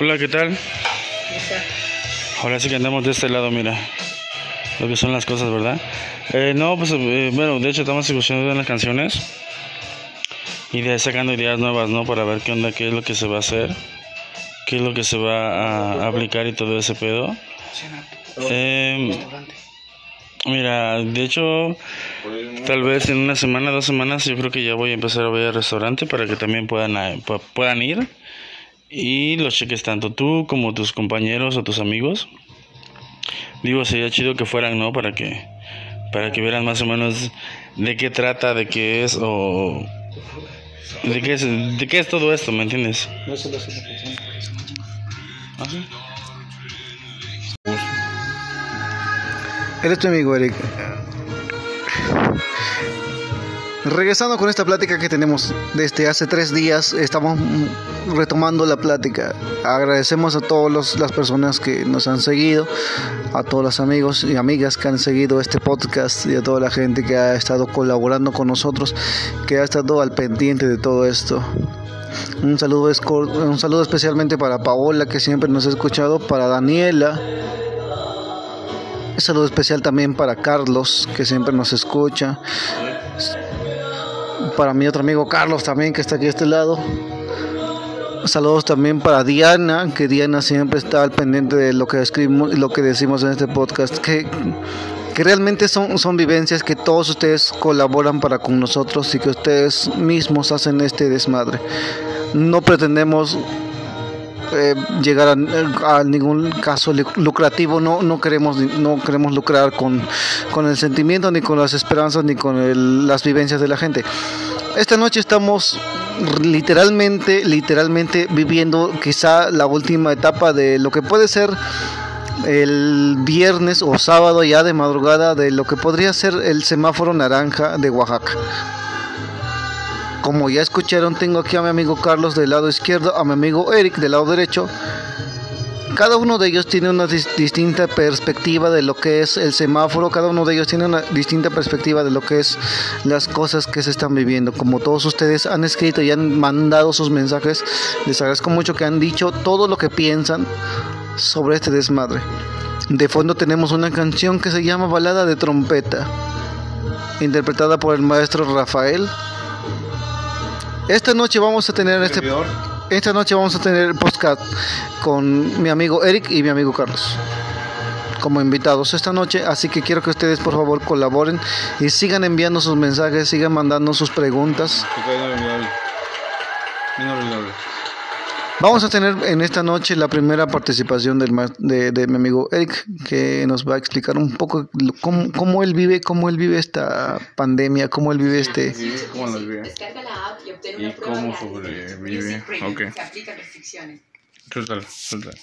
Hola, ¿qué tal? Ahora sí que andamos de este lado, mira. Lo que son las cosas, ¿verdad? Eh, no, pues eh, bueno, de hecho estamos escuchando las canciones y de sacando ideas nuevas, ¿no? Para ver qué onda, qué es lo que se va a hacer, qué es lo que se va a aplicar y todo ese pedo. Eh, mira, de hecho, tal vez en una semana, dos semanas, yo creo que ya voy a empezar a ver al restaurante para que también puedan, eh, pu- puedan ir y los cheques tanto tú como tus compañeros o tus amigos. Digo, sería chido que fueran, ¿no? Para que, para que vieran más o menos de qué trata, de qué es o de qué es, de qué es todo esto, ¿me entiendes? ¿Ah, sí? Eres tu amigo, Eric. Regresando con esta plática que tenemos desde hace tres días, estamos retomando la plática. Agradecemos a todas las personas que nos han seguido, a todos los amigos y amigas que han seguido este podcast y a toda la gente que ha estado colaborando con nosotros, que ha estado al pendiente de todo esto. Un saludo, un saludo especialmente para Paola, que siempre nos ha escuchado, para Daniela, un saludo especial también para Carlos, que siempre nos escucha. Para mi otro amigo Carlos también, que está aquí a este lado. Saludos también para Diana, que Diana siempre está al pendiente de lo que escribimos lo que decimos en este podcast. Que, que realmente son, son vivencias que todos ustedes colaboran para con nosotros y que ustedes mismos hacen este desmadre. No pretendemos eh, llegar a, a ningún caso lu- lucrativo no no queremos no queremos lucrar con, con el sentimiento ni con las esperanzas ni con el- las vivencias de la gente. Esta noche estamos literalmente literalmente viviendo quizá la última etapa de lo que puede ser el viernes o sábado ya de madrugada de lo que podría ser el semáforo naranja de Oaxaca como ya escucharon, tengo aquí a mi amigo Carlos del lado izquierdo, a mi amigo Eric del lado derecho. Cada uno de ellos tiene una dis- distinta perspectiva de lo que es el semáforo, cada uno de ellos tiene una distinta perspectiva de lo que es las cosas que se están viviendo. Como todos ustedes han escrito y han mandado sus mensajes, les agradezco mucho que han dicho todo lo que piensan sobre este desmadre. De fondo tenemos una canción que se llama Balada de Trompeta, interpretada por el maestro Rafael. Esta noche vamos a tener este esta noche vamos a tener el podcast con mi amigo Eric y mi amigo Carlos como invitados esta noche, así que quiero que ustedes por favor colaboren y sigan enviando sus mensajes, sigan mandando sus preguntas. Vamos a tener en esta noche la primera participación del de, de mi amigo Eric, que nos va a explicar un poco lo- cómo, cómo él vive, cómo él vive esta pandemia, cómo él vive este, ¿Cómo los ve? Descarga la app y obtén ¿Y una prueba cómo sobrevive? Ok. Se aplican restricciones. Suéltalo, suéltalo.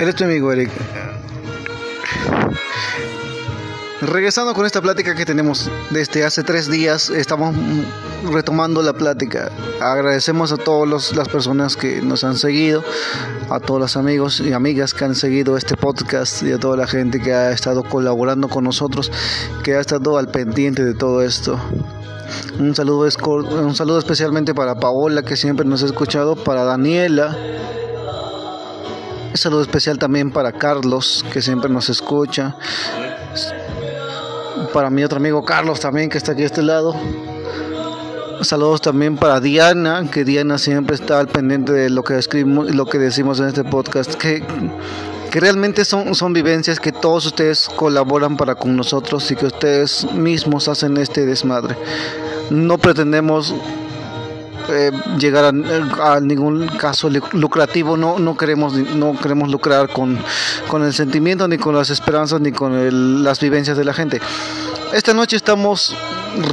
Eres tu amigo, Eric. Regresando con esta plática que tenemos desde hace tres días, estamos retomando la plática. Agradecemos a todas las personas que nos han seguido, a todos los amigos y amigas que han seguido este podcast y a toda la gente que ha estado colaborando con nosotros, que ha estado al pendiente de todo esto. Un saludo, un saludo especialmente para Paola, que siempre nos ha escuchado, para Daniela, un saludo especial también para Carlos, que siempre nos escucha. Para mi otro amigo Carlos también, que está aquí a este lado. Saludos también para Diana, que Diana siempre está al pendiente de lo que escribimos y lo que decimos en este podcast. Que, que realmente son, son vivencias que todos ustedes colaboran para con nosotros y que ustedes mismos hacen este desmadre. No pretendemos eh, llegar a, ningún caso lu- lucrativo no no queremos no queremos lucrar con, con el sentimiento ni con las esperanzas ni con el- las vivencias de la gente. Esta noche estamos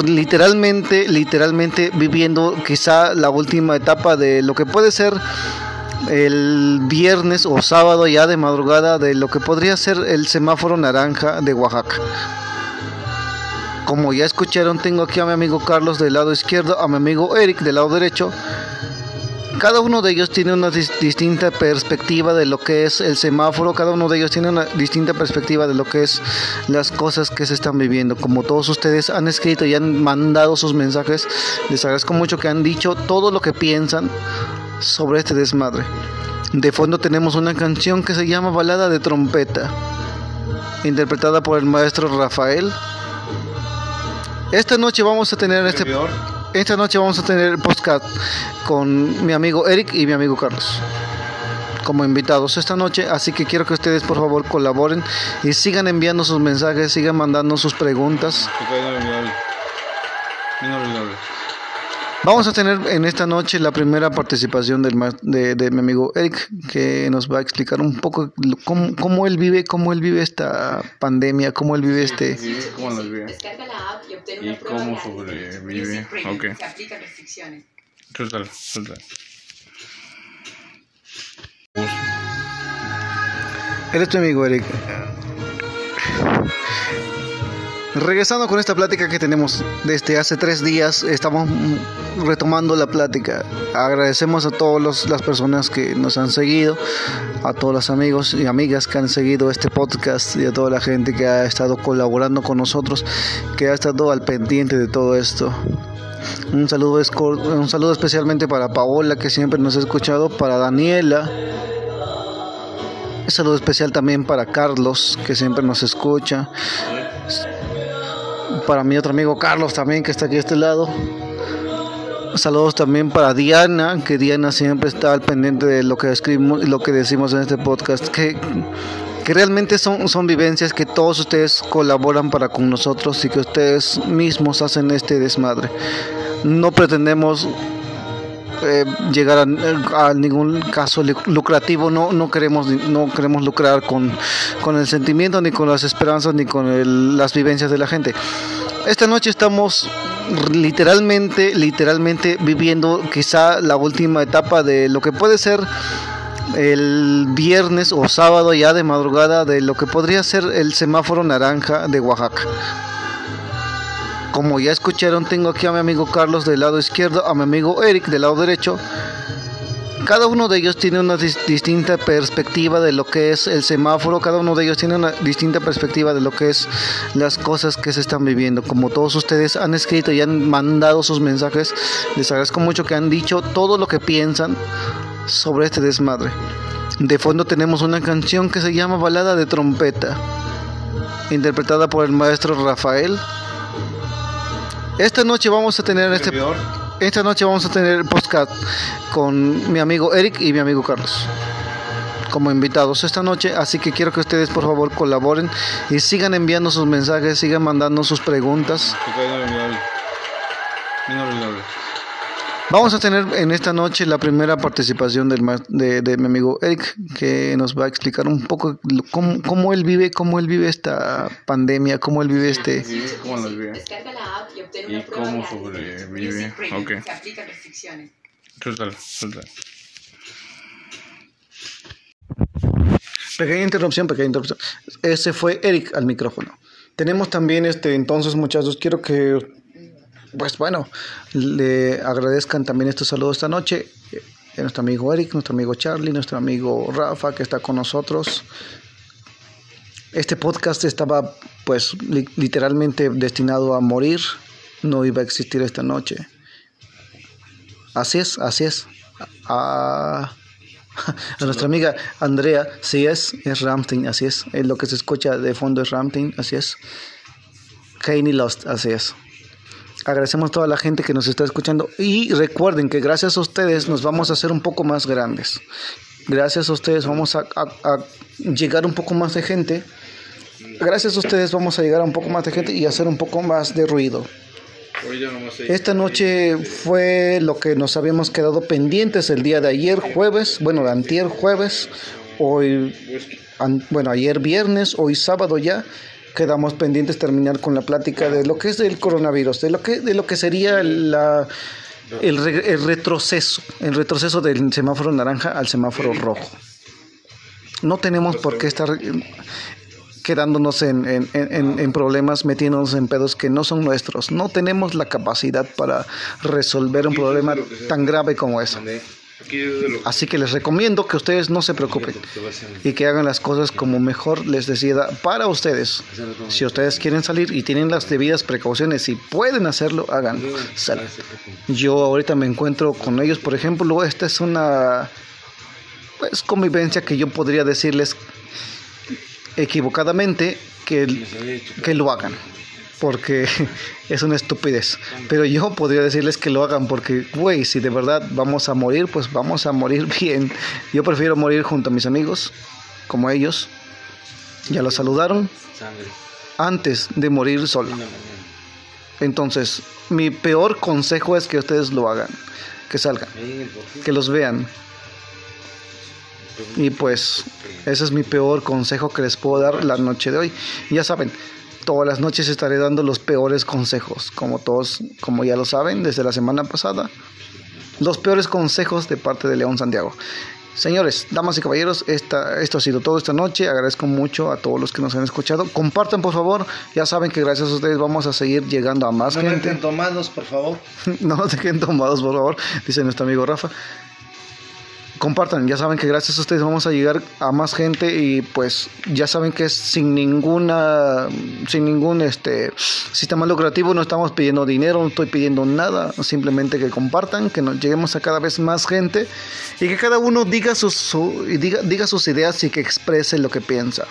literalmente literalmente viviendo quizá la última etapa de lo que puede ser el viernes o sábado ya de madrugada de lo que podría ser el semáforo naranja de Oaxaca como ya escucharon, tengo aquí a mi amigo Carlos del lado izquierdo, a mi amigo Eric del lado derecho. cada uno de ellos tiene una dis- distinta perspectiva de lo que es el semáforo, cada uno de ellos tiene una distinta perspectiva de lo que es las cosas que se están viviendo. Como todos ustedes han escrito y han mandado sus mensajes, les agradezco mucho que han dicho todo lo que piensan sobre este desmadre. De fondo tenemos una canción que se llama Balada de Trompeta, interpretada por el maestro Rafael. Esta noche vamos a tener este esta noche vamos a tener podcast con mi amigo Eric y mi amigo Carlos como invitados esta noche, así que quiero que ustedes por favor colaboren y sigan enviando sus mensajes, sigan mandando sus preguntas. Vamos a tener en esta noche la primera participación del de, de mi amigo Eric, que nos va a explicar un poco lo- cómo, cómo él vive, cómo él vive esta pandemia, cómo él vive este... ¿Cómo los vive? Descarga la app y obtén ¿Y una prueba cómo sobrevive? Music Premium. Ok. Se aplican restricciones. Suéltalo, suéltalo. Él es tu amigo Eric. Regresando con esta plática que tenemos desde hace tres días, estamos retomando la plática. Agradecemos a todas las personas que nos han seguido, a todos los amigos y amigas que han seguido este podcast y a toda la gente que ha estado colaborando con nosotros, que ha estado al pendiente de todo esto. Un saludo, un saludo especialmente para Paola, que siempre nos ha escuchado, para Daniela, un saludo especial también para Carlos, que siempre nos escucha. Para mi otro amigo Carlos también, que está aquí a este lado. Saludos también para Diana, que Diana siempre está al pendiente de lo que escribimos lo que decimos en este podcast. Que, que realmente son, son vivencias que todos ustedes colaboran para con nosotros y que ustedes mismos hacen este desmadre. No pretendemos eh, llegar a, ningún caso lu- lucrativo no no queremos no queremos lucrar con, con el sentimiento ni con las esperanzas ni con el- las vivencias de la gente. Esta noche estamos literalmente literalmente viviendo quizá la última etapa de lo que puede ser el viernes o sábado ya de madrugada de lo que podría ser el semáforo naranja de Oaxaca como ya escucharon, tengo aquí a mi amigo Carlos del lado izquierdo, a mi amigo Eric del lado derecho. Cada uno de ellos tiene una dis- distinta perspectiva de lo que es el semáforo, cada uno de ellos tiene una distinta perspectiva de lo que es las cosas que se están viviendo. Como todos ustedes han escrito y han mandado sus mensajes, les agradezco mucho que han dicho todo lo que piensan sobre este desmadre. De fondo tenemos una canción que se llama Balada de Trompeta, interpretada por el maestro Rafael. Esta noche vamos a tener este esta noche vamos a tener podcast con mi amigo Eric y mi amigo Carlos como invitados esta noche, así que quiero que ustedes por favor colaboren y sigan enviando sus mensajes, sigan mandando sus preguntas. Vamos a tener en esta noche la primera participación del de, de mi amigo Eric, que nos va a explicar un poco lo- cómo, cómo él vive, cómo él vive esta pandemia, cómo él vive este... ¿Cómo los vive? Descarga la app y obtén ¿Y una prueba cómo sobrevive? Ok. Se aplican restricciones. Suéltalo, suéltalo. Pequeña interrupción, pequeña interrupción. Ese fue Eric al micrófono. Tenemos también este, entonces muchachos, quiero que, pues bueno, le agradezcan también estos saludos esta noche. eh, a nuestro amigo Eric, nuestro amigo Charlie, nuestro amigo Rafa que está con nosotros. Este podcast estaba pues li- literalmente destinado a morir, no iba a existir esta noche. Así es, así es. A, a nuestra amiga Andrea, sí es, es Ramstein, así es. Es lo que se escucha de fondo es Ramstein, así es. Kanye Lost, así es. Agradecemos a toda la gente que nos está escuchando y recuerden que gracias a ustedes nos vamos a hacer un poco más grandes. Gracias a ustedes vamos a, a- a llegar un poco más de gente. Gracias a ustedes vamos a llegar a un poco más de gente y hacer un poco más de ruido. Esta noche fue lo que nos habíamos quedado pendientes el día de ayer jueves, bueno, antier jueves, hoy, an- bueno, ayer viernes, hoy sábado ya, quedamos pendientes terminar con la plática de lo que es el coronavirus, de lo que, de lo que sería la, el, re- el retroceso, el retroceso del semáforo naranja al semáforo rojo. No tenemos por qué estar quedándonos en, en- en- en problemas, metiéndonos en pedos que no son nuestros. No tenemos la capacidad para resolver un problema tan grave como ese. Así que les recomiendo que ustedes no se preocupen y que hagan las cosas como mejor les decida para ustedes. Si ustedes quieren salir y tienen las debidas precauciones y pueden hacerlo, hagan. Yo ahorita me encuentro con ellos, por ejemplo, esta es una pues, convivencia que yo podría decirles equivocadamente que, que lo hagan porque es una estupidez. Pero yo podría decirles que lo hagan porque, güey, si de verdad vamos a morir, pues vamos a morir bien. Yo prefiero morir junto a mis amigos, como ellos. Ya lo saludaron. Antes de morir solo. Entonces, mi peor consejo es que ustedes lo hagan. Que salgan. Que los vean. Y pues, ese es mi peor consejo que les puedo dar la noche de hoy. Ya saben, todas las noches estaré dando los peores consejos, como todos, como ya lo saben, desde la semana pasada. Los peores consejos de parte de León Santiago. Señores, damas y caballeros, esta, esto ha sido todo esta noche. Agradezco mucho a todos los que nos han escuchado. Compartan, por favor. Ya saben que gracias a ustedes vamos a seguir llegando a más gente. No tomados, por favor. no se queden tomados, por favor, dice nuestro amigo Rafa compartan, ya saben que gracias a ustedes vamos a llegar a más gente y pues ya saben que es sin ninguna sin ningún este sistema lucrativo, no estamos pidiendo dinero, no estoy pidiendo nada, simplemente que compartan, que nos lleguemos a cada vez más gente y que cada uno diga sus diga, diga sus ideas y que exprese lo que piensa.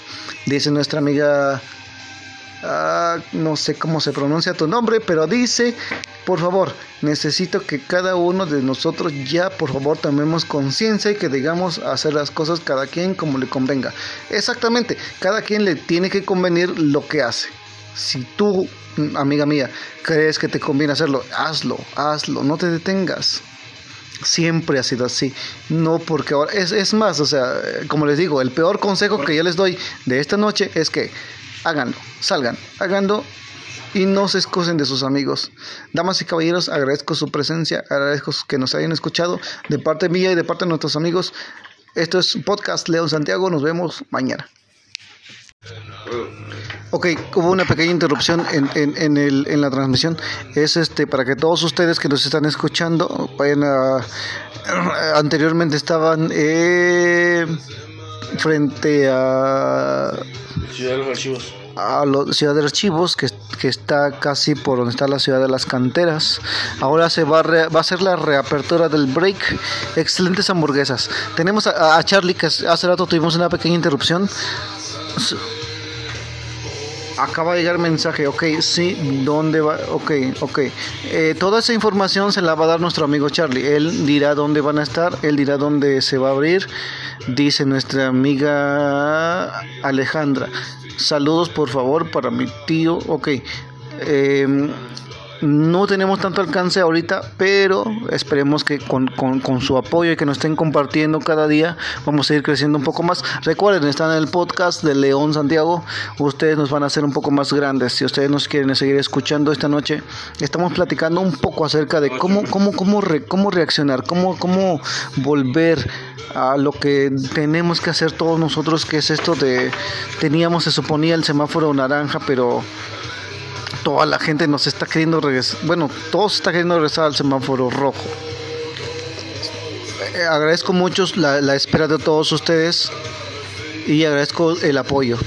Dice nuestra amiga Ah, no sé cómo se pronuncia tu nombre, pero dice, por favor, necesito que cada uno de nosotros ya, por favor, tomemos conciencia y que digamos hacer las cosas cada quien como le convenga. Exactamente, cada quien le tiene que convenir lo que hace. Si tú, amiga mía, crees que te conviene hacerlo, hazlo, hazlo, no te detengas siempre ha sido así. No porque ahora es, es, más, o sea, como les digo, el peor consejo que yo les doy de esta noche es que háganlo, salgan, háganlo y no se excusen de sus amigos. Damas y caballeros, agradezco su presencia, agradezco que nos hayan escuchado de parte mía y de parte de nuestros amigos. Esto es Podcast León Santiago, nos vemos mañana. Ok, hubo una pequeña interrupción en, en, el, en la transmisión. Es este para que todos ustedes que nos están escuchando vayan a. Anteriormente estaban eh, frente a Ciudad de los Archivos. A la Ciudad de los Archivos, que, que, está casi por donde está la Ciudad de las Canteras. Ahora se va a, re, va a hacer la reapertura del break. Excelentes hamburguesas. Tenemos a, a Charlie, que hace rato tuvimos una pequeña interrupción. Acaba de llegar mensaje, ok, sí, ¿dónde va? Ok, ok. Eh, toda esa información se la va a dar nuestro amigo Charlie. Él dirá dónde van a estar, él dirá dónde se va a abrir. Dice nuestra amiga Alejandra. Saludos por favor para mi tío. Ok. Eh, no tenemos tanto alcance ahorita, pero esperemos que con, con, su apoyo y que nos estén compartiendo cada día, vamos a ir creciendo un poco más. Recuerden, están en el podcast de León Santiago. Ustedes nos van a hacer un poco más grandes. Si ustedes nos quieren seguir escuchando esta noche, estamos platicando un poco acerca de cómo, cómo, cómo, re, cómo reaccionar, cómo, cómo volver a lo que tenemos que hacer todos nosotros, que es esto de, teníamos, se suponía el semáforo naranja, pero toda la gente nos está queriendo regresar, bueno, todos está queriendo regresar al semáforo rojo. Eh, agradezco mucho la, espera de todos ustedes y agradezco el apoyo.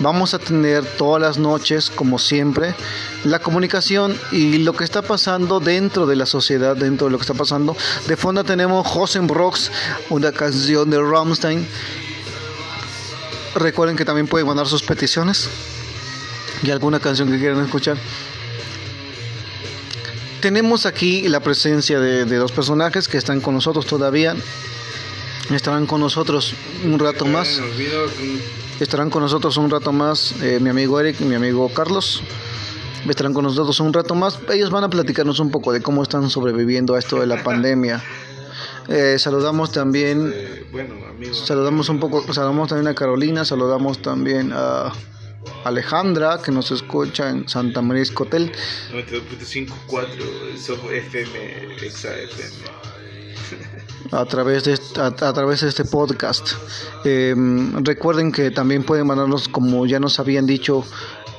Vamos a tener todas las noches, como siempre, la comunicación y lo que está pasando dentro de la sociedad, dentro de lo que está pasando. De fondo tenemos Hosen Rocks, una canción de Rammstein. Recuerden que también pueden mandar sus peticiones y alguna canción que quieran escuchar. Tenemos aquí la presencia de, de, dos personajes que están con nosotros todavía. Estarán con nosotros un rato más. Estarán con nosotros un rato más eh, mi amigo Eric y mi amigo Carlos. Estarán con nosotros un rato más. Ellos van a platicarnos un poco de cómo están sobreviviendo a esto de la pandemia. Eh, saludamos también, eh, saludamos un poco, saludamos también a Carolina, saludamos también a Alejandra, que nos escucha en Santa María Escotel. 92.54 FM, Exa FM. A través, de, a, a través de este podcast. Eh, recuerden que también pueden mandarnos, como ya nos habían dicho,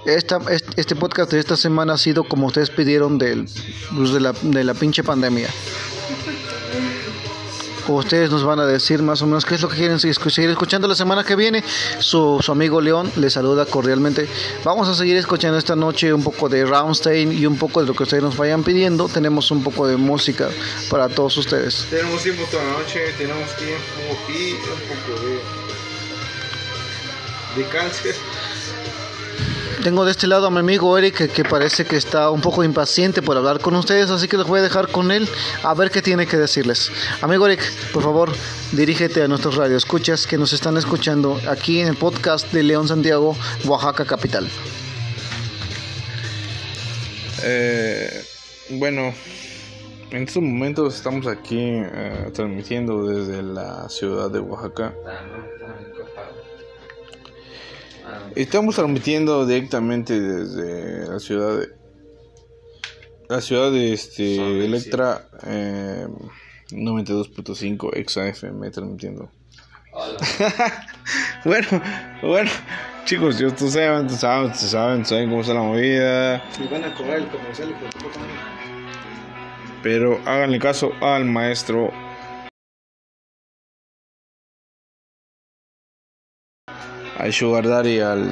esta, este podcast de esta semana ha sido como ustedes pidieron del, pues de, la, de la pinche pandemia. Ustedes nos van a decir más o menos qué es lo que quieren seguir escuchando la semana que viene. Su, amigo León les saluda cordialmente. Vamos a seguir escuchando esta noche un poco de Rammstein y un poco de lo que ustedes nos vayan pidiendo. Tenemos un poco de música para todos ustedes. Tenemos tiempo toda la noche, tenemos tiempo y un poco de, de cáncer. Tengo de este lado a mi amigo Eric que, parece que está un poco impaciente por hablar con ustedes, así que les voy a dejar con él a ver qué tiene que decirles. Amigo Eric, por favor, dirígete a nuestros radioescuchas que nos están escuchando aquí en el podcast de León Santiago, Oaxaca Capital. Eh, bueno, en estos momentos estamos aquí eh, transmitiendo desde la ciudad de Oaxaca. Estamos transmitiendo directamente desde la ciudad de la ciudad de este Electra eh, 92.5 XAFM transmitiendo. bueno, bueno, chicos, yo tú saben, tú saben, tú saben, saben cómo está la movida. van a cobrar el comercial Pero háganle caso al maestro al Sugar Daddy, al,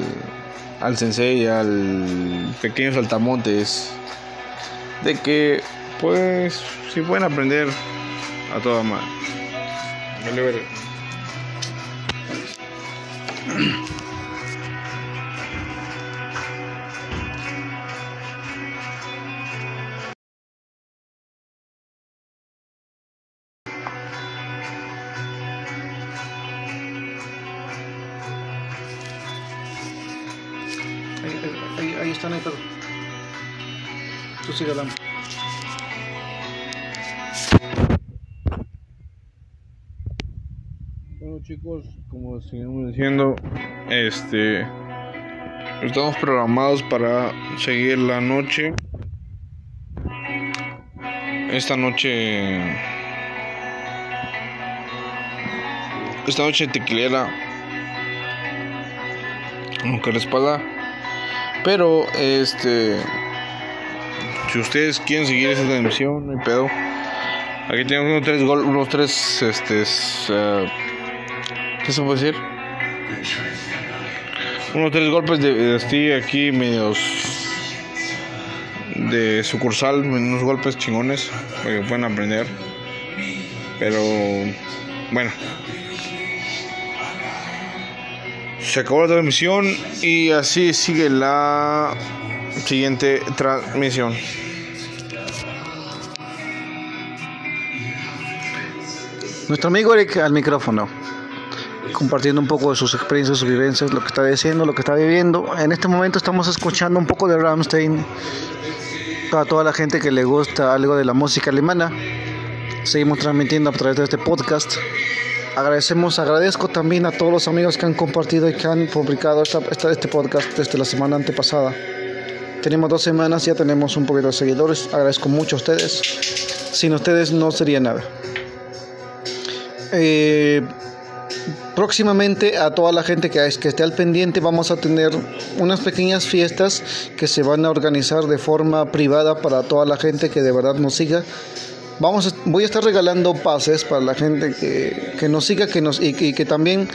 al Sensei, al pequeño Saltamontes, de que pues si pueden aprender a toda madre. Sigue. Bueno chicos, como seguimos diciendo, este estamos programados para seguir la noche. Esta noche esta noche tequilera aunque la espalda pero, este. Si ustedes quieren seguir esa transmisión, no hay pedo. Aquí tenemos unos tres, gol unos tres este, uh, ¿Qué se puede decir? Unos tres golpes de, de aquí, medios. De sucursal, unos golpes chingones. Que puedan aprender. Pero. Bueno. Se acabó la transmisión y así sigue la siguiente transmisión. Nuestro amigo Eric al micrófono, compartiendo un poco de sus experiencias, sus vivencias, lo que está diciendo, lo que está viviendo. En este momento estamos escuchando un poco de Rammstein para toda la gente que le gusta algo de la música alemana. Seguimos transmitiendo a través de este podcast agradecemos, agradezco también a todos los amigos que han compartido y que han publicado esta, este podcast desde la semana antepasada. Tenemos dos semanas, ya tenemos un poquito de seguidores. Agradezco mucho a ustedes. Sin ustedes no sería nada. Eh, próximamente a toda la gente que, que esté al pendiente vamos a tener unas pequeñas fiestas que se van a organizar de forma privada para toda la gente que de verdad nos siga Vamos voy a estar regalando pases para la gente que, que nos siga que nos, y, que también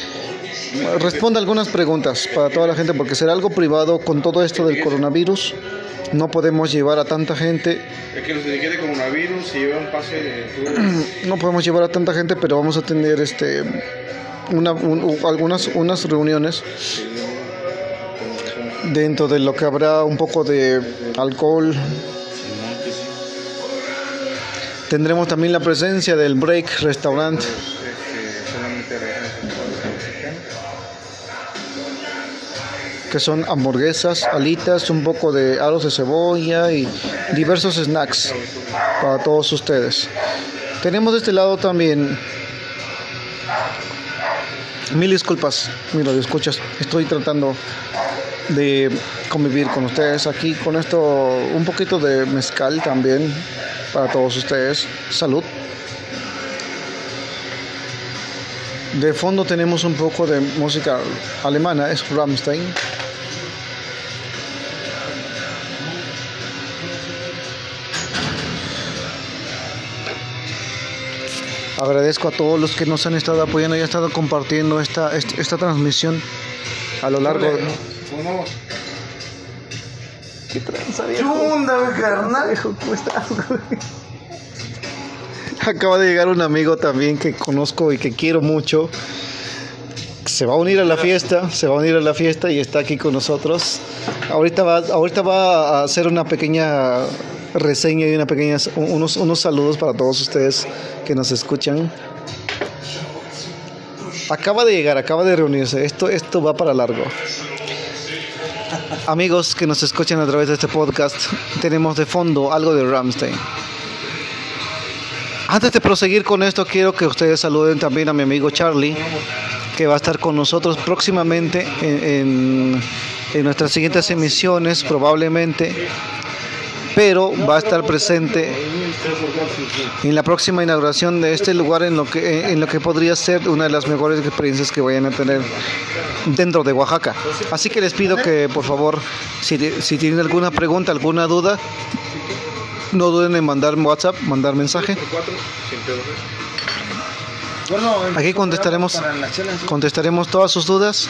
responda algunas preguntas para toda la gente, porque será algo privado con todo esto del coronavirus. No podemos llevar a tanta gente. que nos dedique coronavirus y lleve un pase de No podemos llevar a tanta gente, pero vamos a tener este una, algunas unas reuniones dentro de lo que habrá un poco de alcohol, Tendremos también la presencia del Break Restaurant. Que son hamburguesas, alitas, un poco de aros de cebolla y diversos snacks para todos ustedes. Tenemos de este lado también mil disculpas, mira, escuchas, estoy tratando de convivir con ustedes aquí con esto un poquito de mezcal también para todos ustedes. Salud. De fondo tenemos un poco de música alemana, es Rammstein. Agradezco a todos los que nos han estado apoyando y han estado compartiendo esta, esta, esta transmisión a lo largo de... ¿Qué tranza, viejo? carnal? ¿Cómo estás, güey? Acaba de llegar un amigo también que conozco y que quiero mucho. Se va a unir a la fiesta, se va a unir a la fiesta y está aquí con nosotros. Ahorita va, ahorita va a hacer una pequeña reseña y una pequeña, unos, unos saludos para todos ustedes que nos escuchan. Acaba de llegar, acaba de reunirse. Esto, esto va para largo. Amigos que nos escuchan a través de este podcast, tenemos de fondo algo de Ramstein. Antes de proseguir con esto, quiero que ustedes saluden también a mi amigo Charlie, que va a estar con nosotros próximamente en, nuestras siguientes emisiones, probablemente pero va a estar presente en la próxima inauguración de este lugar en lo que en lo que podría ser una de las mejores experiencias que vayan a tener dentro de Oaxaca. Así que les pido que por favor si tienen alguna pregunta, alguna duda, no duden en mandar WhatsApp, mandar mensaje. Aquí contestaremos, contestaremos todas sus dudas.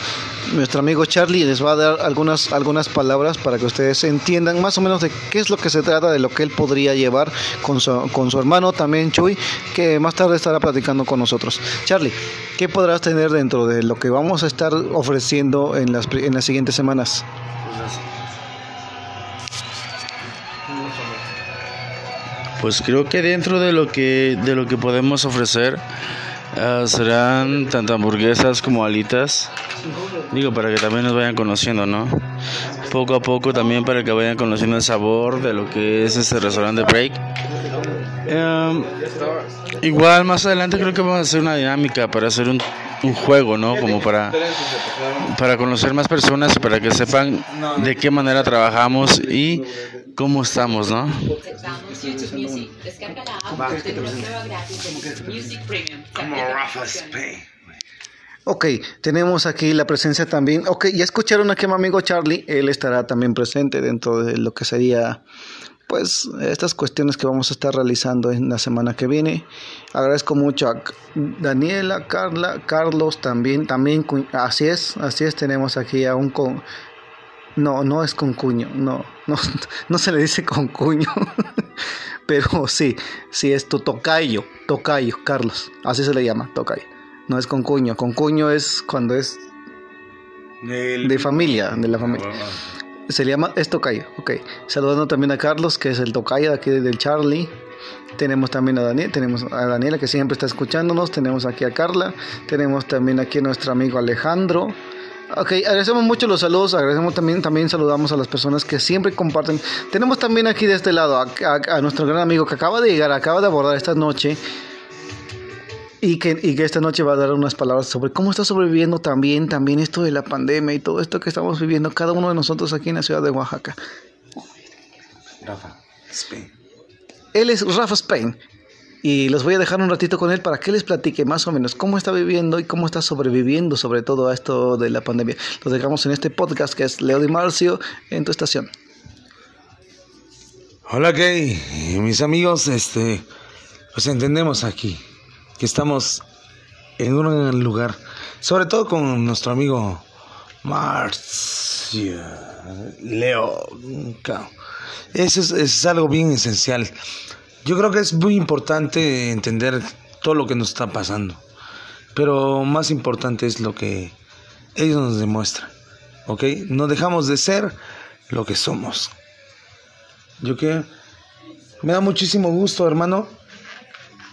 Nuestro amigo Charlie les va a dar algunas, algunas palabras para que ustedes entiendan más o menos de qué es lo que se trata, de lo que él podría llevar con su, con su hermano también Chuy, que más tarde estará platicando con nosotros. Charlie, ¿qué podrás tener dentro de lo que vamos a estar ofreciendo en las, en las siguientes semanas? Pues creo que dentro de lo que de lo que podemos ofrecer Ah, serán tanto hamburguesas como alitas. Digo, para que también nos vayan conociendo, ¿no? Poco a poco también para que vayan conociendo el sabor de lo que es este restaurante Break. Em, igual más adelante creo que vamos a hacer una dinámica para hacer un, un juego, ¿no? Como para, para conocer más personas para que sepan de qué manera trabajamos y cómo estamos, ¿no? Ok, tenemos aquí la presencia también. Ok, ya escucharon aquí a mi amigo Charlie. Él estará también presente dentro de lo que sería, pues, estas cuestiones que vamos a estar realizando en la semana que viene. Agradezco mucho a Daniela, Carla, Carlos también. También, así es, así es. Tenemos aquí a un con. No, no es con cuño, no, no, no se le dice con cuño. pero sí, sí es tu tocayo, tocayo, Carlos, así se le llama, tocayo. No es con cuño, con cuño es cuando es de familia, de la familia. Se le llama, es tocayo, ok. Saludando también a Carlos, que es el tocayo de aquí del Charlie. Tenemos también a Daniel, tenemos a Daniela que siempre está escuchándonos, tenemos aquí a Carla, tenemos también aquí a nuestro amigo Alejandro, Ok, agradecemos mucho los saludos, agradecemos también, también saludamos a las personas que siempre comparten. Tenemos también aquí de este lado a, nuestro gran amigo que acaba de llegar, acaba de abordar esta noche y que, y que esta noche va a dar unas palabras sobre cómo está sobreviviendo también, también esto de la pandemia y todo esto que estamos viviendo cada uno de nosotros aquí en la ciudad de Oaxaca. Rafa Spain. Él es Rafa Spain y los voy a dejar un ratito con él para que les platique más o menos cómo está viviendo y cómo está sobreviviendo sobre todo a esto de la pandemia. Los dejamos en este podcast que es Leo Di Marcio en tu estación. Hola Kay, mis amigos, este, pues entendemos aquí que estamos en un lugar, sobre todo con nuestro amigo Marcio, Leo. Eso es, es algo bien esencial yo creo que es muy importante entender todo lo que nos está pasando, pero más importante es lo que ellos nos demuestran, ¿ok? No dejamos de ser lo que somos. Yo que me da muchísimo gusto, hermano,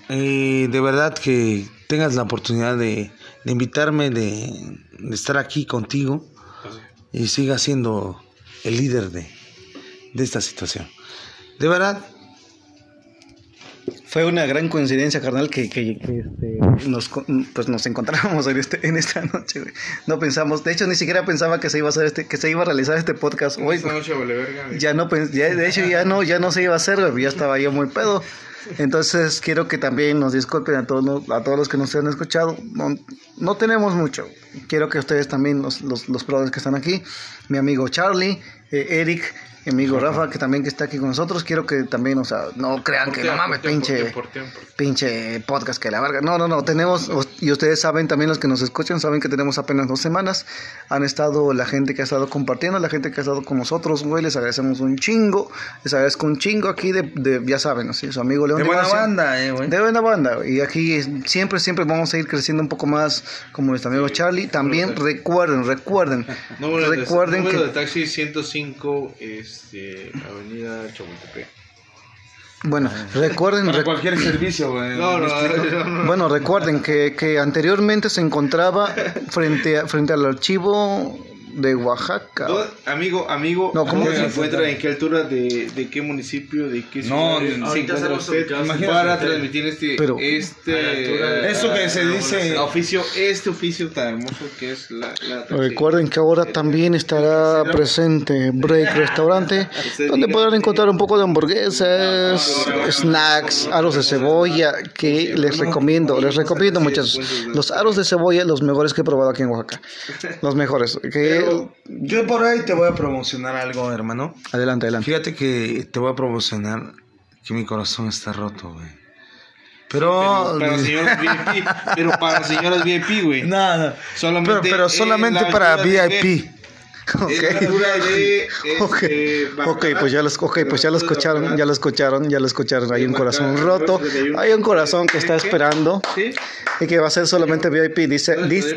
eh, de verdad que tengas la oportunidad de, invitarme, de, estar aquí contigo y siga siendo el líder de, de esta situación. De verdad, fue una gran coincidencia, carnal, que, que, este, nos, pues nos encontramos en, este, en esta noche, No pensamos, de hecho, ni siquiera pensaba que se iba a hacer este, que se iba a realizar este podcast hoy. Esta noche vale verga. Ya no, ya, de hecho, ya no, ya no se iba a hacer, ya estaba yo muy pedo. Entonces, quiero que también nos disculpen a todos, a todos los que nos han escuchado. No, no tenemos mucho. Quiero que ustedes también, los, los, los que están aquí, mi amigo Charlie, eh, Eric, mi amigo Rafa, que también que está aquí con nosotros. Quiero que también, o sea, no crean que no mames, pinche, pinche podcast que la verga. No, no, no, tenemos, y ustedes saben, también los que nos escuchan, saben que tenemos apenas dos semanas. Han estado la gente que ha estado compartiendo, la gente que ha estado con nosotros, güey, les agradecemos un chingo, les agradezco un chingo aquí de, de ya saben, ¿sí? su amigo León De buena Ignacio. banda, eh, güey. De buena banda. Y aquí es- siempre, siempre vamos a ir creciendo un poco más como nuestro amigo Charlie. También recuerden, recuerden, de, recuerden número de taxi 105, este, Avenida Chapultepec. bueno, recuerden, Para rec- cualquier servicio, no. bueno, recuerden que, que anteriormente se encontraba frente, a- frente al archivo de Oaxaca. No, amigo, amigo, No, ¿cómo? ¿se encuentra en qué altura de, de qué municipio, de qué No, ciudad se ahorita encuentra estamos usted para transmitir este, Pero- este Eso que se dice- oficio, este oficio tan hermoso que es la, la. Recuerden que ahora también estará presente Break Restaurante, donde podrán encontrar un poco de hamburguesas, snacks, aros de cebolla, que les recomiendo, les recomiendo muchachos. Los aros de cebolla, los mejores que he probado aquí en Oaxaca. Los mejores. Que... Yo por ahí te voy a promocionar algo, hermano. Adelante, adelante. Fíjate que te voy a promocionar que mi corazón está roto, güey. Pero... Para señoras VIP, pero para señoras VIP, güey. No, no. Solamente pero, pero en solamente la para VIP. Ok. Es la altura de, pues ya los, okay, pues ya lo escucharon, ya lo escucharon, ya lo escucharon. Hay un corazón roto, hay un corazón que está esperando y que va a ser solamente VIP. Dice, dice,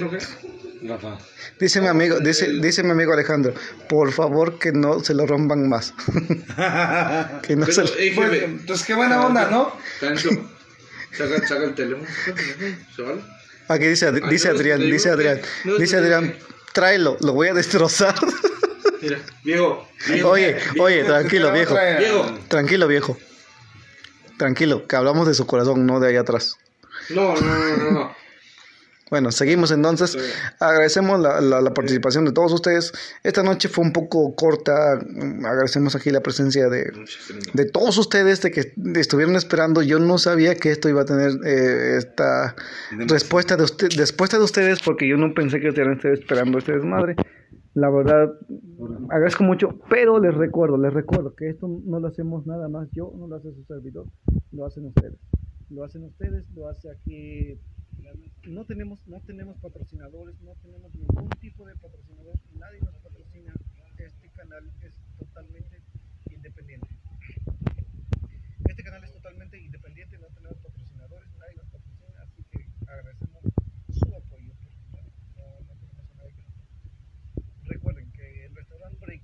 Rafa. Dice mi amigo, dice, dice mi amigo Alejandro, por favor que no se lo rompan más. que no se lo- Bueno, entonces qué buena onda, ¿no? Saca, saca el teléfono. Aquí dice, Ad- dice no, Adrián, dice Adrián, no, dice Adrián, tráelo, lo voy a destrozar. Mira, viejo. viejo, oye, viejo, oye, tranquilo viejo, Viejo. tranquilo viejo, tranquilo, que hablamos de su corazón, no de allá atrás. No, no, no, no, no. Bueno, seguimos entonces. Agradecemos la, la- la participación de todos ustedes. Esta noche fue un poco corta. Agradecemos aquí la presencia de, de todos ustedes de que estuvieron esperando. Yo no sabía que esto iba a tener eh, esta respuesta de usted, respuesta de ustedes porque yo no pensé que estuvieran esperando este desmadre. La verdad, agradezco mucho, pero les recuerdo, les recuerdo que esto no lo hacemos nada más yo, no lo hace su servidor, lo hacen ustedes. Lo hacen ustedes, lo hace aquí no tenemos no tenemos patrocinadores no tenemos ningún tipo de patrocinador nadie nos patrocina. Este canal es totalmente independiente. Este canal es totalmente independiente no tenemos patrocinadores nadie nos patrocina así que agradecemos su apoyo no, no tenemos a nadie que nos patrocine. recuerden que el restaurante Break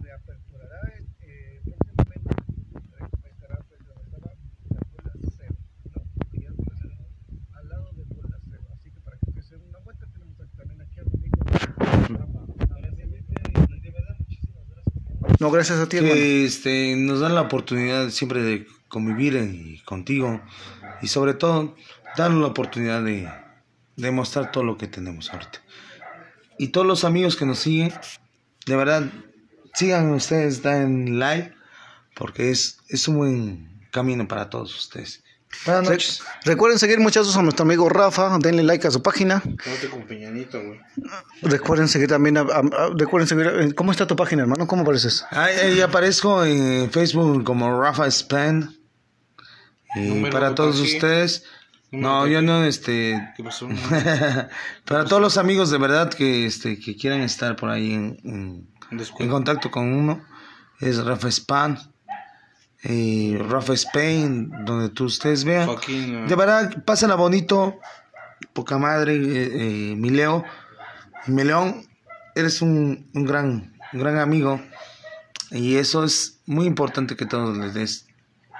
reaperturará eh, próximamente eh, estará frente a donde estaba la escuela cero no y ya no es al lado de Bola Cero. Así que para que ustedes se den una vuelta, tenemos aquí también aquí a mi amigo. De verdad, muchísimas gracias. No, gracias a ti, hermano. que este, nos dan la oportunidad siempre de convivir y contigo y sobre todo darnos la oportunidad de, de mostrar todo lo que tenemos ahorita. Y todos los amigos que nos siguen, de verdad, sigan ustedes, en live, porque es, es un buen camino para todos ustedes. Buenas noches. Recuerden seguir muchachos a nuestro amigo Rafa, denle like a su página. Con Peñanito, güey. Recuerden seguir también, a- a- a- recuerden seguir, eh, ¿cómo está tu página, hermano? ¿Cómo apareces? Ahí, ahí aparezco en Facebook como Rafa Span. Y para todos ustedes, no, yo no, este, ¿Qué pasó? para todos los amigos de verdad que, este, que quieran estar por ahí en, en- contacto con uno, es Rafa Span, y Rafa Spain, donde tú ustedes vean. Fucking, uh, De verdad, pásenla bonito, poca madre, eh, eh, mi Leo, mi León, eres un, un gran, un gran amigo, y eso es muy importante que todos les des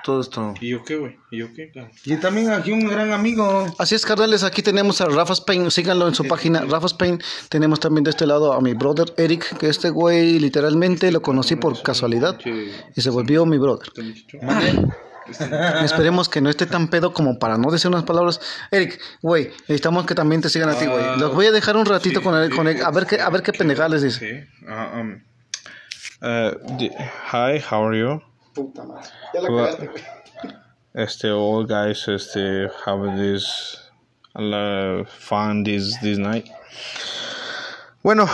todo esto. ¿Y yo qué, güey? ¿Y yo qué? Y también aquí un gran amigo. Así es, carnales, aquí tenemos a Rafa Spain, síganlo en su página, Rafa Spain. Tenemos también de este lado a mi brother Eric, que este güey literalmente lo conocí por casualidad y se volvió mi brother. Este muchacho. Esperemos que no esté tan pedo como para no decir unas palabras. Eric, güey, necesitamos que también te sigan a ti, güey. Los voy a dejar un ratito sí, con él, sí, con él, a ver qué, a ver qué pendejada les dice. Sí. Uh, um, uh, di- hi, how are you? Puta madre. Ya la Well, cagaste, güey. Este, all guys, este, have this uh, fun this this night. Bueno,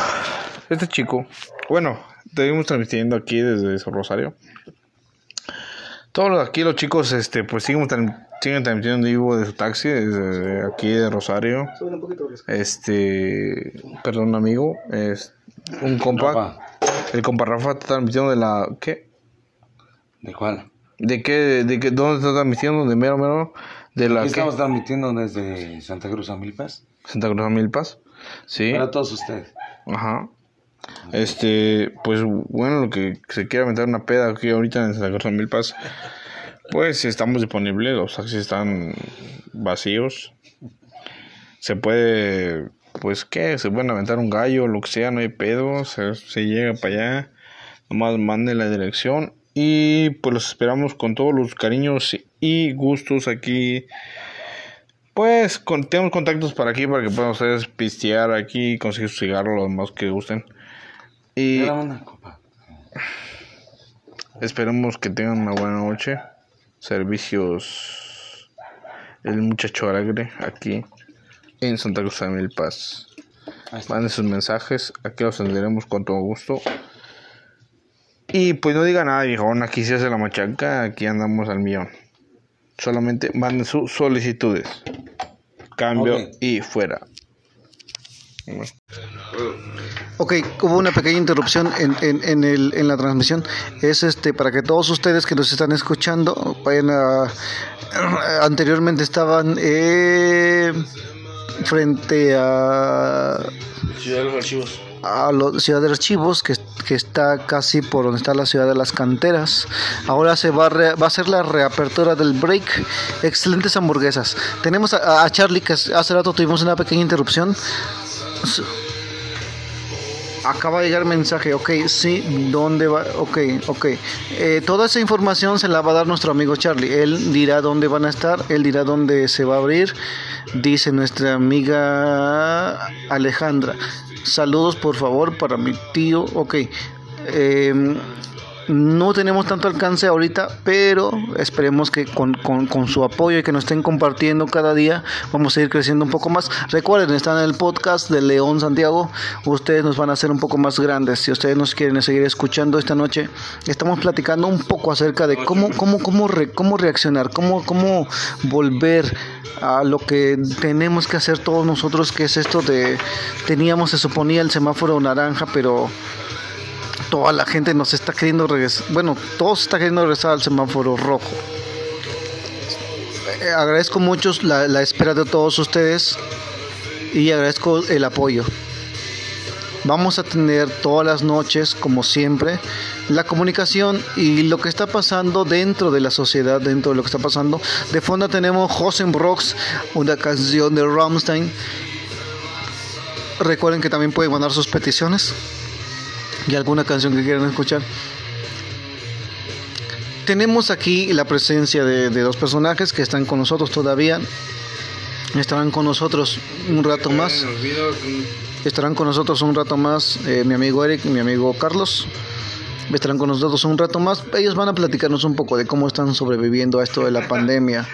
este chico, bueno, Seguimos transmitiendo aquí desde Rosario. Todos aquí los chicos, este, pues siguen, siguen transmitiendo en vivo de su taxi, desde aquí de Rosario. Este, perdón, amigo, es un compa. El compa Rafa está transmitiendo de la, ¿qué? ¿De cuál? ¿De qué? ¿De qué? ¿Dónde está transmitiendo? ¿De mero, mero? ¿De la qué? estamos transmitiendo desde Santa Cruz a Milpas. Santa Cruz a Milpas. Sí. Para todos ustedes. Ajá. Este, pues bueno, lo que se quiera aventar una peda aquí ahorita en Santa Cruz de Milpas, pues estamos disponibles, los taxis están vacíos. Se puede, pues qué, se pueden aventar un gallo, lo que sea, no hay pedo, se, se llega para allá, nomás manden la dirección y pues los esperamos con todos los cariños y gustos aquí. Pues con, tenemos contactos para aquí para que puedan ustedes pistear aquí, conseguir su cigarro, lo demás que gusten. Y una copa. esperemos que tengan una buena noche. Servicios El Muchacho Alegre aquí en Santa Cruz de Milpas. Ahí está. Manden sus mensajes, aquí los atenderemos con todo gusto. Y pues no diga nada, viejón, aquí se hace la machaca, aquí andamos al millón. Solamente manden sus solicitudes. Cambio y fuera. Ok, hubo una pequeña interrupción en, en, en, el, en la transmisión. Es este para que todos ustedes que nos están escuchando vayan a. Anteriormente estaban eh, frente a Ciudad de los Archivos. A la ciudad de archivos que, que está casi por donde está la ciudad de las canteras ahora se va a, re- va a ser la reapertura del break excelentes hamburguesas tenemos a, a Charlie que hace rato tuvimos una pequeña interrupción Acaba de llegar mensaje, ok, sí, ¿dónde va? Ok, ok. Eh, toda esa información se la va a dar nuestro amigo Charlie. Él dirá dónde van a estar, él dirá dónde se va a abrir. Dice nuestra amiga Alejandra. Saludos por favor para mi tío. Ok. Em, no tenemos tanto alcance ahorita, pero esperemos que con, con- su apoyo y que nos estén compartiendo cada día, vamos a ir creciendo un poco más. Recuerden, están en el podcast de León Santiago. Ustedes nos van a hacer un poco más grandes. Si ustedes nos quieren seguir escuchando esta noche, estamos platicando un poco acerca de cómo, cómo, cómo, re- cómo reaccionar, cómo, cómo volver a lo que tenemos que hacer todos nosotros, que es esto de, teníamos, se suponía el semáforo naranja, pero toda la gente nos está queriendo regresar, bueno, todos está queriendo regresar al semáforo rojo. Eh, agradezco mucho la, espera de todos ustedes y agradezco el apoyo. Vamos a tener todas las noches, como siempre, la comunicación y lo que está pasando dentro de la sociedad, dentro de lo que está pasando. De fondo tenemos Hosen Rocks, una canción de Rammstein. Recuerden que también pueden mandar sus peticiones y alguna canción que quieran escuchar. Tenemos aquí la presencia de, de dos personajes que están con nosotros todavía. Estarán con nosotros un rato más. Estarán con nosotros un rato más eh, mi amigo Eric y mi amigo Carlos. Estarán con nosotros un rato más. Ellos van a platicarnos un poco de cómo están sobreviviendo a esto de la pandemia.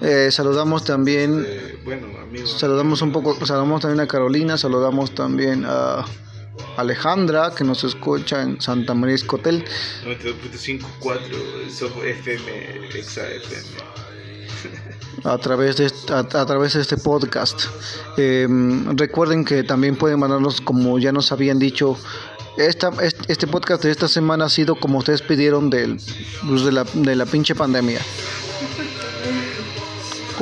Eh, saludamos también bueno, amigos. Saludamos un poco, saludamos también a Carolina, saludamos también a Alejandra que nos escucha en Santa María Escotel. 92.54 FM, Exa FM. a través de a, a través de este podcast. Eh, recuerden que también pueden mandarnos, como ya nos habían dicho, esta, este, este podcast de esta semana ha sido como ustedes pidieron del, pues, de, la, de la pinche pandemia.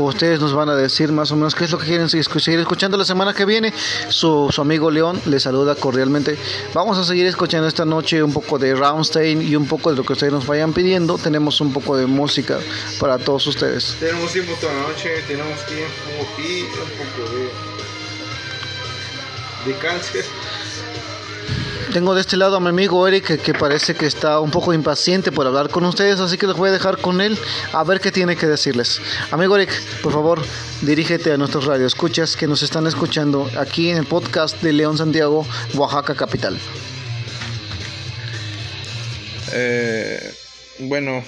Ustedes nos van a decir más o menos qué es lo que quieren seguir escu- seguir escuchando la semana que viene. Su, su amigo León les saluda cordialmente. Vamos a seguir escuchando esta noche un poco de Rammstein y un poco de lo que ustedes nos vayan pidiendo. Tenemos un poco de música para todos ustedes. Tenemos tiempo toda la noche, tenemos tiempo y un poco de. de cáncer. Tengo de este lado a mi amigo Eric que, parece que está un poco impaciente por hablar con ustedes, así que los voy a dejar con él a ver qué tiene que decirles. Amigo Eric, por favor, dirígete a nuestros radioescuchas que nos están escuchando aquí en el podcast de León Santiago, Oaxaca Capital. Eh, bueno,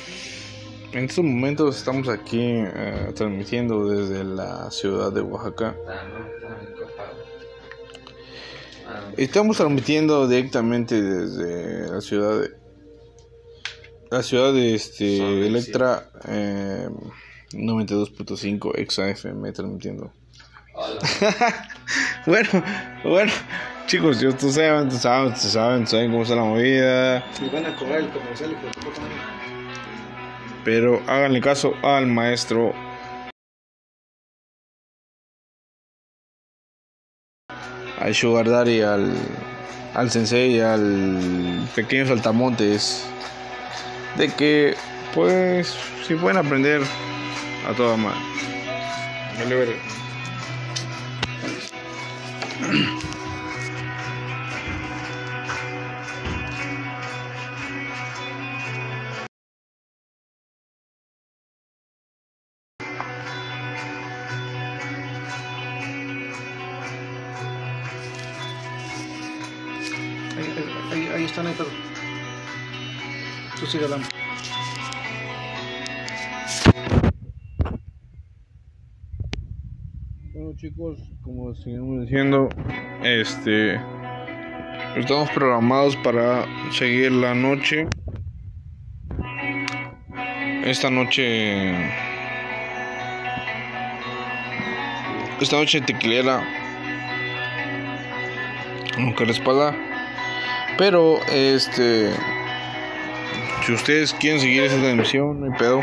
en estos momentos estamos aquí eh, transmitiendo desde la ciudad de Oaxaca. Estamos transmitiendo directamente desde la ciudad de la ciudad de este Electra eh, 92.5 Exa FM transmitiendo. bueno, bueno, chicos, yo ustedes saben, ustedes saben, ustedes saben, saben cómo está la movida. Me van a cobrar el comercial Pero háganle caso al maestro. Al Sugar Daddy, al, al Sensei, al pequeño Saltamontes. De que, pues, si pueden aprender a toda madre. Sigue. Bueno chicos, como seguimos diciendo, este estamos programados para seguir la noche. Esta noche esta noche tequilera aunque la espalda pero este si ustedes quieren seguir esa transmisión no hay pedo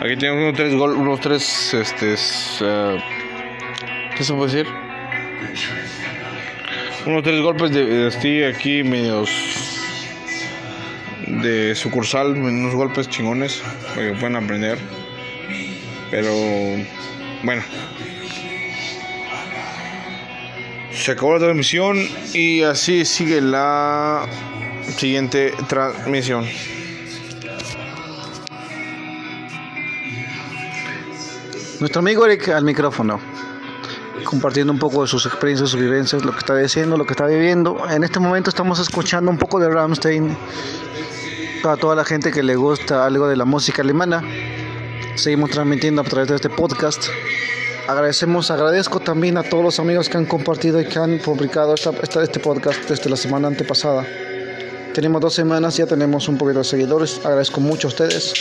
aquí tenemos unos tres gol unos tres este eh, ¿Qué se puede decir? Unos tres golpes de, de aquí medios de sucursal, unos golpes chingones para que puedan aprender. Pero bueno. Se acabó la transmisión y así sigue la siguiente transmisión. Nuestro amigo Eric al micrófono, compartiendo un poco de sus experiencias, sus vivencias, lo que está diciendo, lo que está viviendo. En este momento estamos escuchando un poco de Rammstein para toda la gente que le gusta algo de la música alemana. Seguimos transmitiendo a través de este podcast. Agradecemos, agradezco también a todos los amigos que han compartido y que han publicado esta- esta- este podcast desde la semana antepasada. Tenemos dos semanas, ya tenemos un poquito de seguidores. Agradezco mucho a ustedes.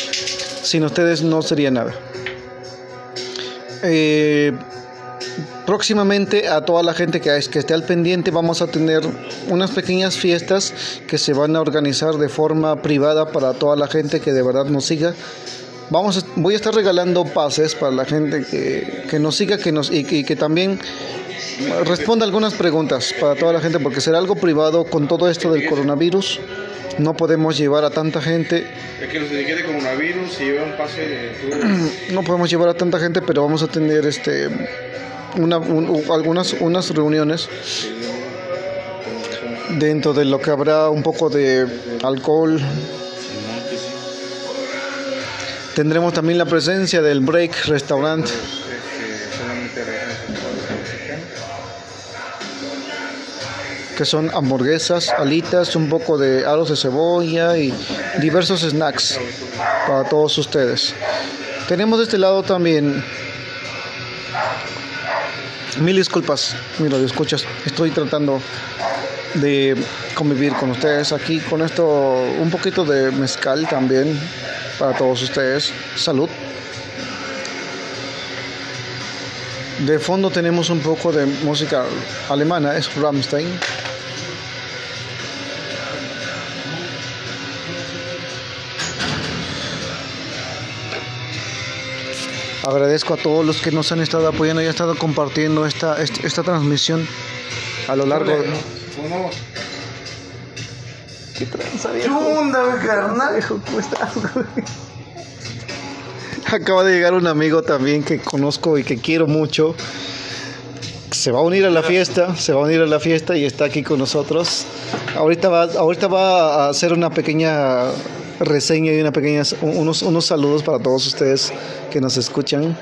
Sin ustedes no sería nada. Eh, próximamente a toda la gente que, que esté al pendiente vamos a tener unas pequeñas fiestas que se van a organizar de forma privada para toda la gente que de verdad nos siga. Vamos, a- voy a estar regalando pases para la gente que, que nos siga que nos, y, que- y que también responda algunas preguntas para toda la gente porque será algo privado con todo esto del coronavirus. No podemos llevar a tanta gente Es que los etiquete coronavirus y lleva un pase de no podemos llevar a tanta gente, pero vamos a tener este una, un- algunas unas reuniones dentro de lo que habrá un poco de alcohol. Tendremos también la presencia del Break Restaurant. que son hamburguesas, alitas, un poco de aros de cebolla y diversos snacks para todos ustedes. Tenemos de este lado también. Mil disculpas, mira, escuchas. Estoy tratando de convivir con ustedes aquí con esto, un poquito de mezcal también para todos ustedes. Salud. De fondo tenemos un poco de música alemana, es Rammstein. Agradezco a todos los que nos han estado apoyando y han estado compartiendo esta, esta, esta transmisión a lo largo de... ¿Qué tranza, viejo? carnal? Viejo, ¿cómo estás, güey? Acaba de llegar un amigo también que conozco y que quiero mucho. Se va a unir a la fiesta, se va a unir a la fiesta y está aquí con nosotros. Ahorita va, ahorita va a hacer una pequeña reseña y una pequeña, unos, unos saludos para todos ustedes que nos escuchan.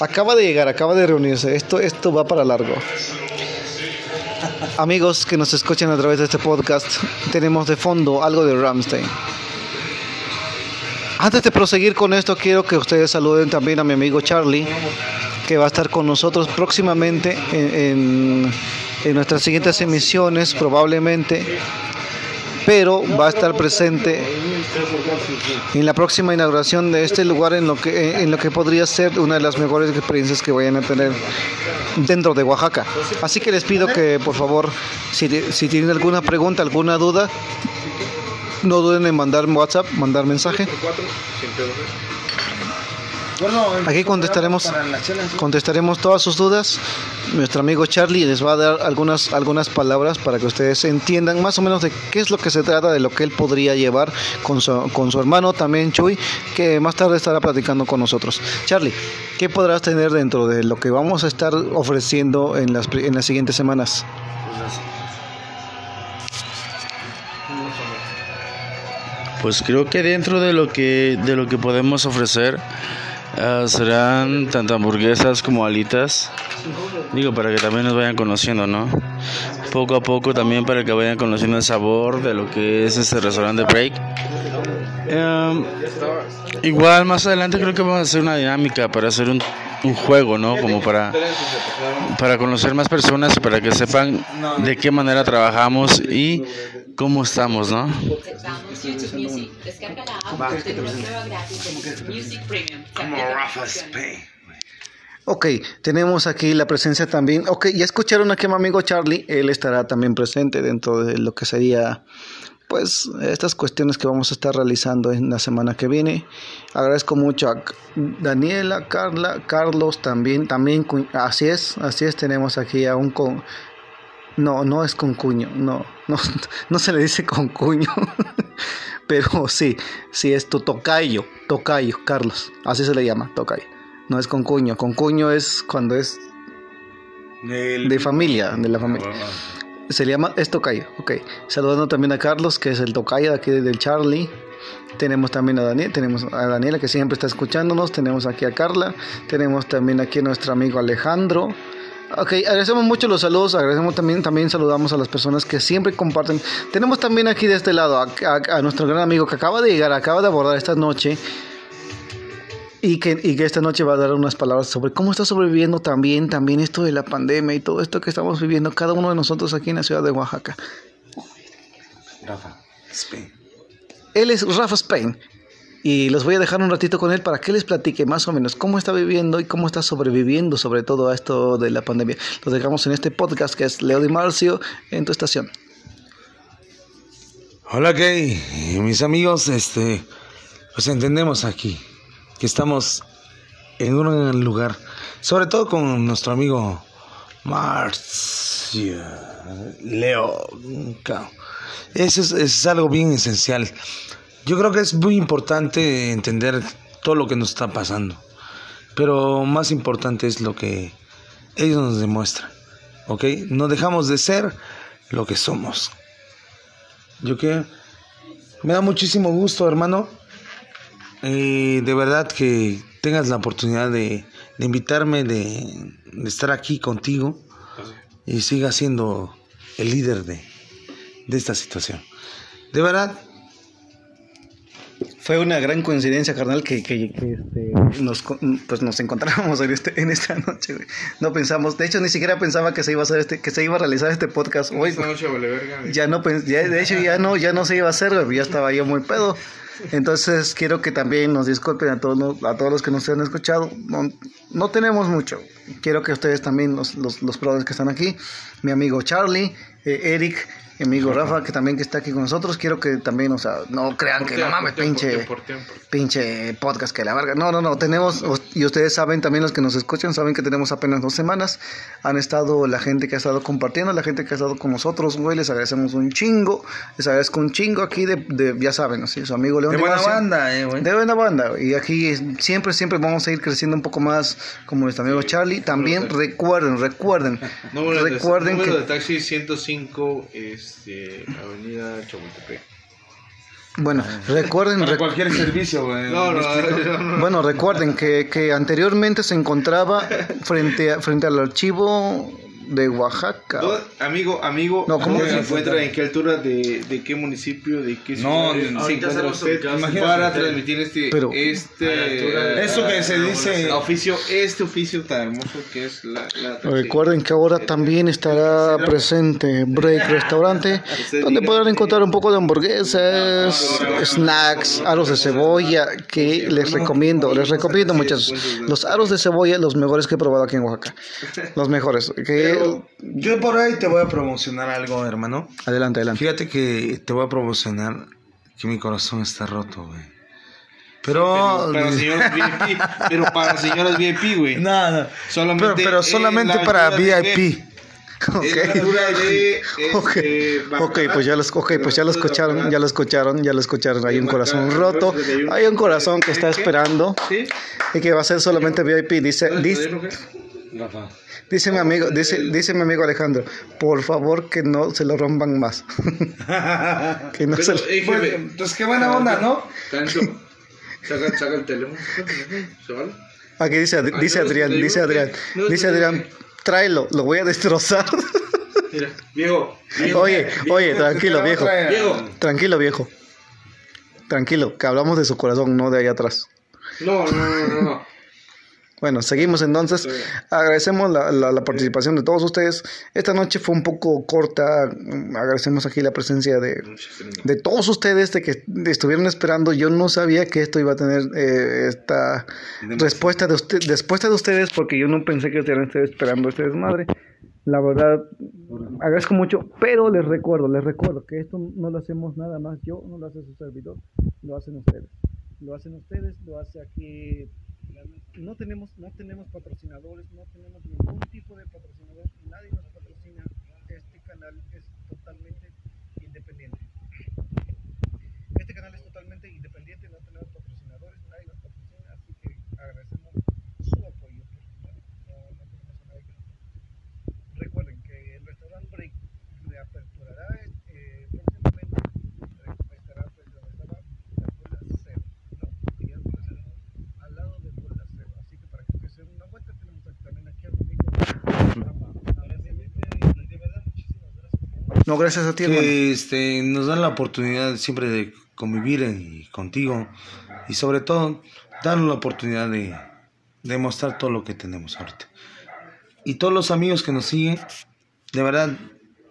Acaba de llegar, acaba de reunirse. Esto, esto va para largo. Amigos que nos escuchan a través de este podcast, tenemos de fondo algo de Ramstein. Antes de proseguir con esto, quiero que ustedes saluden también a mi amigo Charlie, que va a estar con nosotros próximamente en, en, en nuestras siguientes emisiones, probablemente, pero va a estar presente en la próxima inauguración de este lugar en lo que en lo que podría ser una de las mejores experiencias que vayan a tener dentro de Oaxaca. Así que les pido que por favor, si, si tienen alguna pregunta, alguna duda, no duden en mandar WhatsApp, mandar mensaje. Aquí contestaremos contestaremos todas sus dudas. Nuestro amigo Charlie les va a dar algunas algunas palabras para que ustedes entiendan más o menos de qué es lo que se trata, de lo que él podría llevar con su, con su hermano también Chuy, que más tarde estará platicando con nosotros. Charlie, ¿qué podrás tener dentro de lo que vamos a estar ofreciendo en las en las siguientes semanas? Pues creo que dentro de lo que de lo que podemos ofrecer uh, serán tanto hamburguesas como alitas. Digo, para que también nos vayan conociendo, ¿no? Poco a poco también para que vayan conociendo el sabor de lo que es este restaurante Break. Um, igual más adelante creo que vamos a hacer una dinámica para hacer un, un juego, ¿no? Como para, para conocer más personas y para que sepan de qué manera trabajamos y cómo estamos, ¿no? Aceptamos YouTube Music. Descarga la app y obtén una prueba gratis de YouTube Music Premium. Tarjeta de Ok, tenemos aquí la presencia también. Ok, ya escucharon aquí a mi amigo Charlie. Él estará también presente dentro de lo que sería, pues, estas cuestiones que vamos a estar realizando en la semana que viene. Agradezco mucho a Daniela, Carla, Carlos también. También, así es, así es. Tenemos aquí a un con. No, no es con cuño, no, no, no se le dice con cuño. Pero sí, sí es tu tocayo, tocayo, Carlos. Así se le llama, tocayo. No es con cuño, con cuño es cuando es de familia, de la familia. Se le llama, es tocayo, ok. Saludando también a Carlos, que es el tocayo de aquí del Charlie. Tenemos también a Daniel, tenemos a Daniela que siempre está escuchándonos, tenemos aquí a Carla, tenemos también aquí a nuestro amigo Alejandro. Ok, agradecemos mucho los saludos, agradecemos también, también saludamos a las personas que siempre comparten. Tenemos también aquí de este lado a, a- a nuestro gran amigo que acaba de llegar, acaba de abordar esta noche y que, y que esta noche va a dar unas palabras sobre cómo está sobreviviendo también, también esto de la pandemia y todo esto que estamos viviendo cada uno de nosotros aquí en la ciudad de Oaxaca. Rafa, Spain. Él es Rafa Spain y los voy a dejar un ratito con él para que les platique más o menos cómo está viviendo y cómo está sobreviviendo sobre todo a esto de la pandemia. Los dejamos en este podcast que es Leo Di Marcio en tu estación. Hola, Kay. Mis amigos, este, pues entendemos aquí que estamos en un lugar, sobre todo con nuestro amigo Marcio, Leo. Eso es, es algo bien esencial. Yo creo que es muy importante entender todo lo que nos está pasando, pero más importante es lo que ellos nos demuestran, ¿ok? No dejamos de ser lo que somos. Yo que me da muchísimo gusto, hermano. Eh, de verdad que tengas la oportunidad de, invitarme, de, de estar aquí contigo y siga siendo el líder de, de esta situación. De verdad, Fue una gran coincidencia, carnal, que, que- que, este, nos, pues nos encontramos en, este, en esta noche. güey. No pensamos, de hecho, ni siquiera pensaba que se iba a hacer este, que se iba a realizar este podcast hoy. Esta noche vale verga. Ya no, pens- ya, de hecho ya no, ya no se iba a hacer, güey, ya estaba yo muy pedo. Entonces quiero que también nos disculpen a todos, los- a todos los que nos han escuchado. No, no tenemos mucho. Quiero que ustedes también, los, los, los que están aquí, mi amigo Charlie, eh, Eric, mi amigo Rafa, que también que está aquí con nosotros, quiero que también, o sea, no crean que no mames, pinche pinche podcast que la verga. No, no, no, tenemos, y ustedes saben, también los que nos escuchan, saben que tenemos apenas dos semanas. Han estado la gente que ha estado compartiendo, la gente que ha estado con nosotros, güey, les agradecemos un chingo, les agradezco un chingo aquí de, de ya saben, ¿sí? su amigo León de buena banda, eh, güey. De buena banda, y aquí es- siempre, siempre vamos a ir creciendo un poco más, como nuestro amigo Charlie. También recuerden, recuerden, Número de, recuerden número que... de taxi 105, este, Avenida Chapultepec. Bueno, recuerden, Para cualquier servicio, güey. No, no. Bueno, recuerden que, que anteriormente se encontraba frente, a- frente al archivo de Oaxaca. ¿Dónde- Amigo, amigo, No, ¿cómo? ¿dónde se encuentra? ¿En qué altura? ¿De, de qué municipio? ¿De qué No, ciudad se ahorita encuentra usted? para transmitir este, Pero- este Eso que se dice- oficio, este oficio tan hermoso que es la, la Recuerden que ahora también estará presente Break Restaurante, donde podrán encontrar un poco de hamburguesas, snacks, aros de cebolla, que les recomiendo, les recomiendo muchachos. Los aros de cebolla, los mejores que he probado aquí en Oaxaca. Los mejores. Que... Yo por ahí te voy a promocionar algo, hermano. Adelante, adelante. Fíjate que te voy a promocionar que mi corazón está roto, güey. Pero... para señoras VIP, pero para señoras VIP, güey. No, no. Solamente pero, pero en solamente la para VIP. Altura de, Ok, este, ok, pues ya los, ok, pues ya lo escucharon, ya lo escucharon, ya lo escucharon. Hay un corazón roto, hay un corazón que está esperando y que va a ser solamente VIP. Dice, dice, Rafa. dice mi amigo, dice, dice mi amigo Alejandro, por favor que no se lo rompan más. que no se lo- Bueno, entonces qué buena onda, ¿no? Saca, saca el teléfono. Aquí dice, dice no, Adrián, dice Adrián, no, dice Adrián, tráelo, lo voy a destrozar. Mira, viejo. viejo, Oye, viejo, oye, tranquilo, viejo. Viejo. Tranquilo, viejo. Tranquilo, que hablamos de su corazón, no de allá atrás. No, no, no, no, no. Bueno, seguimos entonces. Agradecemos la, la- la participación de todos ustedes. Esta noche fue un poco corta. Agradecemos aquí la presencia de, de todos ustedes de que estuvieron esperando. Yo no sabía que esto iba a tener eh, esta respuesta de usted, respuesta de ustedes porque yo no pensé que estuvieran esperando este desmadre. La verdad, agradezco mucho, pero les recuerdo, les recuerdo que esto no lo hacemos nada más yo, no lo hace su servidor, lo hacen ustedes. Lo hacen ustedes, lo hace aquí no tenemos no tenemos patrocinadores no tenemos ningún tipo de patrocinador nadie nos patrocina este canal es totalmente independiente este canal es totalmente independiente no tenemos patrocinadores nadie nos patrocina así que agradecemos su apoyo no, no tenemos a nadie que nos patrocine. recuerden que el restaurante Break reaperturará eh, próximamente eh, estará pues donde estaba la escuela cero no y ya no es cero al lado de Bola Cero. Así que para que ustedes se den una vuelta, tenemos aquí también aquí a mi amigo. De verdad, muchísimas gracias. No, gracias a ti, hermano. este, nos dan la oportunidad siempre de convivir contigo y sobre todo darnos la oportunidad de, de mostrar todo lo que tenemos ahorita. Y todos los amigos que nos siguen, de verdad,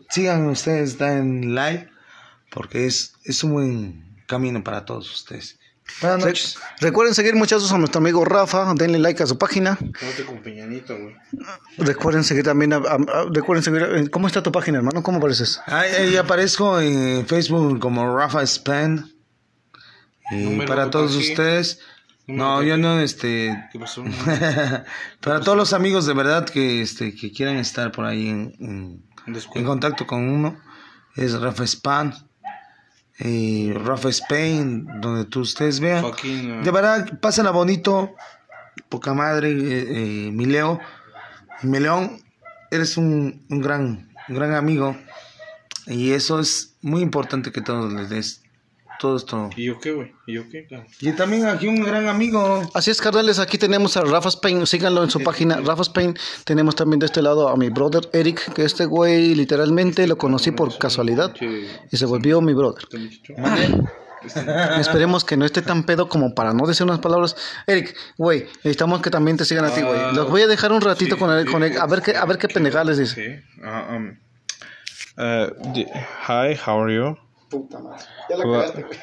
sigan ustedes, en live, porque es, es un buen camino para todos ustedes. Buenas noches. Recuerden seguir muchachos a nuestro amigo Rafa, denle like a su página. Con Peñanito, güey. Recuerden seguir también a, a- a- recuerden seguir eh, ¿Cómo está tu página, hermano? ¿Cómo apareces? Ahí, ahí aparezco en Facebook como Rafa Span. Y para todos ustedes. No yo no, este. ¿Qué pasó? para todos los amigos de verdad que, este, que quieran estar por ahí en, en, en Descuento. contacto con uno, es Rafa Span. Y Rafa Spain, donde tú ustedes vean. Fucking, uh, De verdad, pásenla bonito. Poca madre, eh, eh, mi Leo. Mi León, eres un, un gran, un gran amigo. Y eso es muy importante que todos les des todo esto. ¿Y yo qué, güey? ¿Y yo qué? Y también aquí un gran amigo. Así es, carnales, aquí tenemos a Rafa Spain, síganlo en su página, Rafa Spain. Tenemos también de este lado a mi brother Eric, que este güey literalmente lo conocí por casualidad y se volvió mi brother. Esperemos que no esté tan pedo como para no decir unas palabras. Eric, güey, necesitamos que también te sigan a ti, güey. Los voy a dejar un ratito con él, con él, a ver qué, a ver qué pendejada les dice. Sí. Uh, um, uh, di- hi, how are you? Puta madre. Ya la Well, cagaste, güey.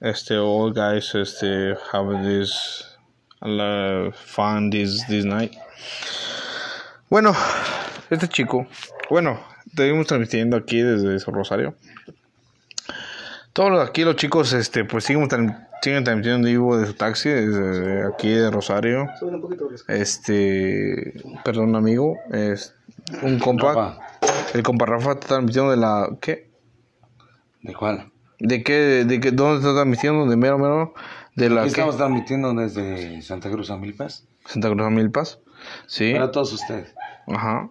Este, all guys, este, have this uh, fun this this night. Bueno, este chico, bueno, seguimos transmitiendo aquí desde Rosario. Todos aquí los chicos, este, pues siguen, siguen transmitiendo en vivo de su taxi desde aquí de Rosario. Este, perdón, amigo, es un compa, el compa Rafa está transmitiendo de la, ¿qué? ¿De cuál? ¿De qué? ¿De qué? ¿Dónde está transmitiendo? ¿De mero, mero? ¿De la qué? estamos transmitiendo desde Santa Cruz a Milpas. Santa Cruz de Milpas. Sí. Para todos ustedes. Ajá.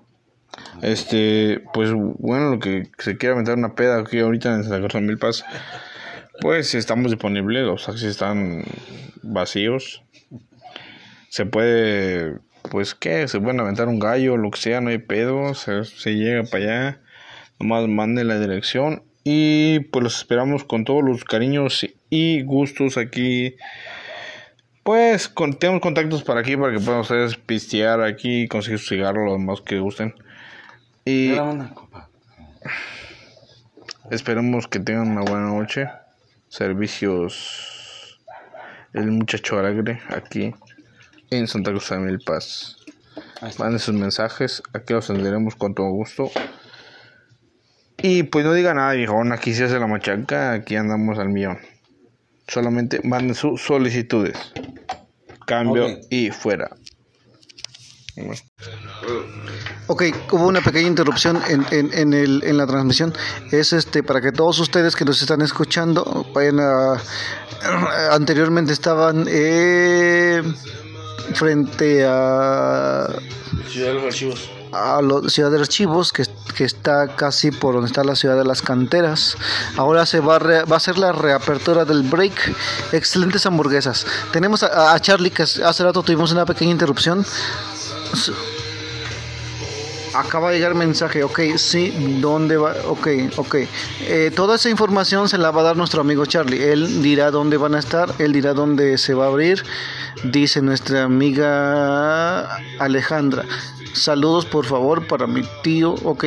Este, pues bueno, lo que se quiera aventar una peda aquí ahorita en Santa Cruz de Milpas, pues estamos disponibles, los taxis están vacíos. Se puede pues que se pueden aventar un gallo, lo que sea, no hay pedo, se, se llega para allá, nomás manden la dirección y pues los esperamos con todos los cariños y gustos aquí. Pues con, tenemos contactos para aquí para que puedan ustedes pistear aquí, conseguir su cigarro, lo demás que gusten. Y esperemos que tengan una buena noche. Servicios El Muchacho Alegre aquí en Santa Cruz de Mil Paz. Manden sus mensajes, aquí los atenderemos con todo gusto. Y pues no diga nada, viejón, aquí se hace la machaca, aquí andamos al millón. Solamente manden sus solicitudes. Cambio y fuera. Ok, hubo una pequeña interrupción en, en, en, el, en la transmisión. Es este para que todos ustedes que nos están escuchando vayan a. Anteriormente estaban eh, frente a. Ciudad de los Archivos a la ciudad de archivos que, que, está casi por donde está la ciudad de las canteras. Ahora se va a, re, va a hacer la reapertura del break. Excelentes hamburguesas. Tenemos a, a, Charlie que hace rato tuvimos una pequeña interrupción. Acaba de llegar mensaje ok sí dónde va ok ok. Eh, toda esa información se la va a dar nuestro amigo Charlie. Él dirá dónde van a estar él dirá dónde se va a abrir dice nuestra amiga Alejandra Saludos por favor para mi tío. Ok.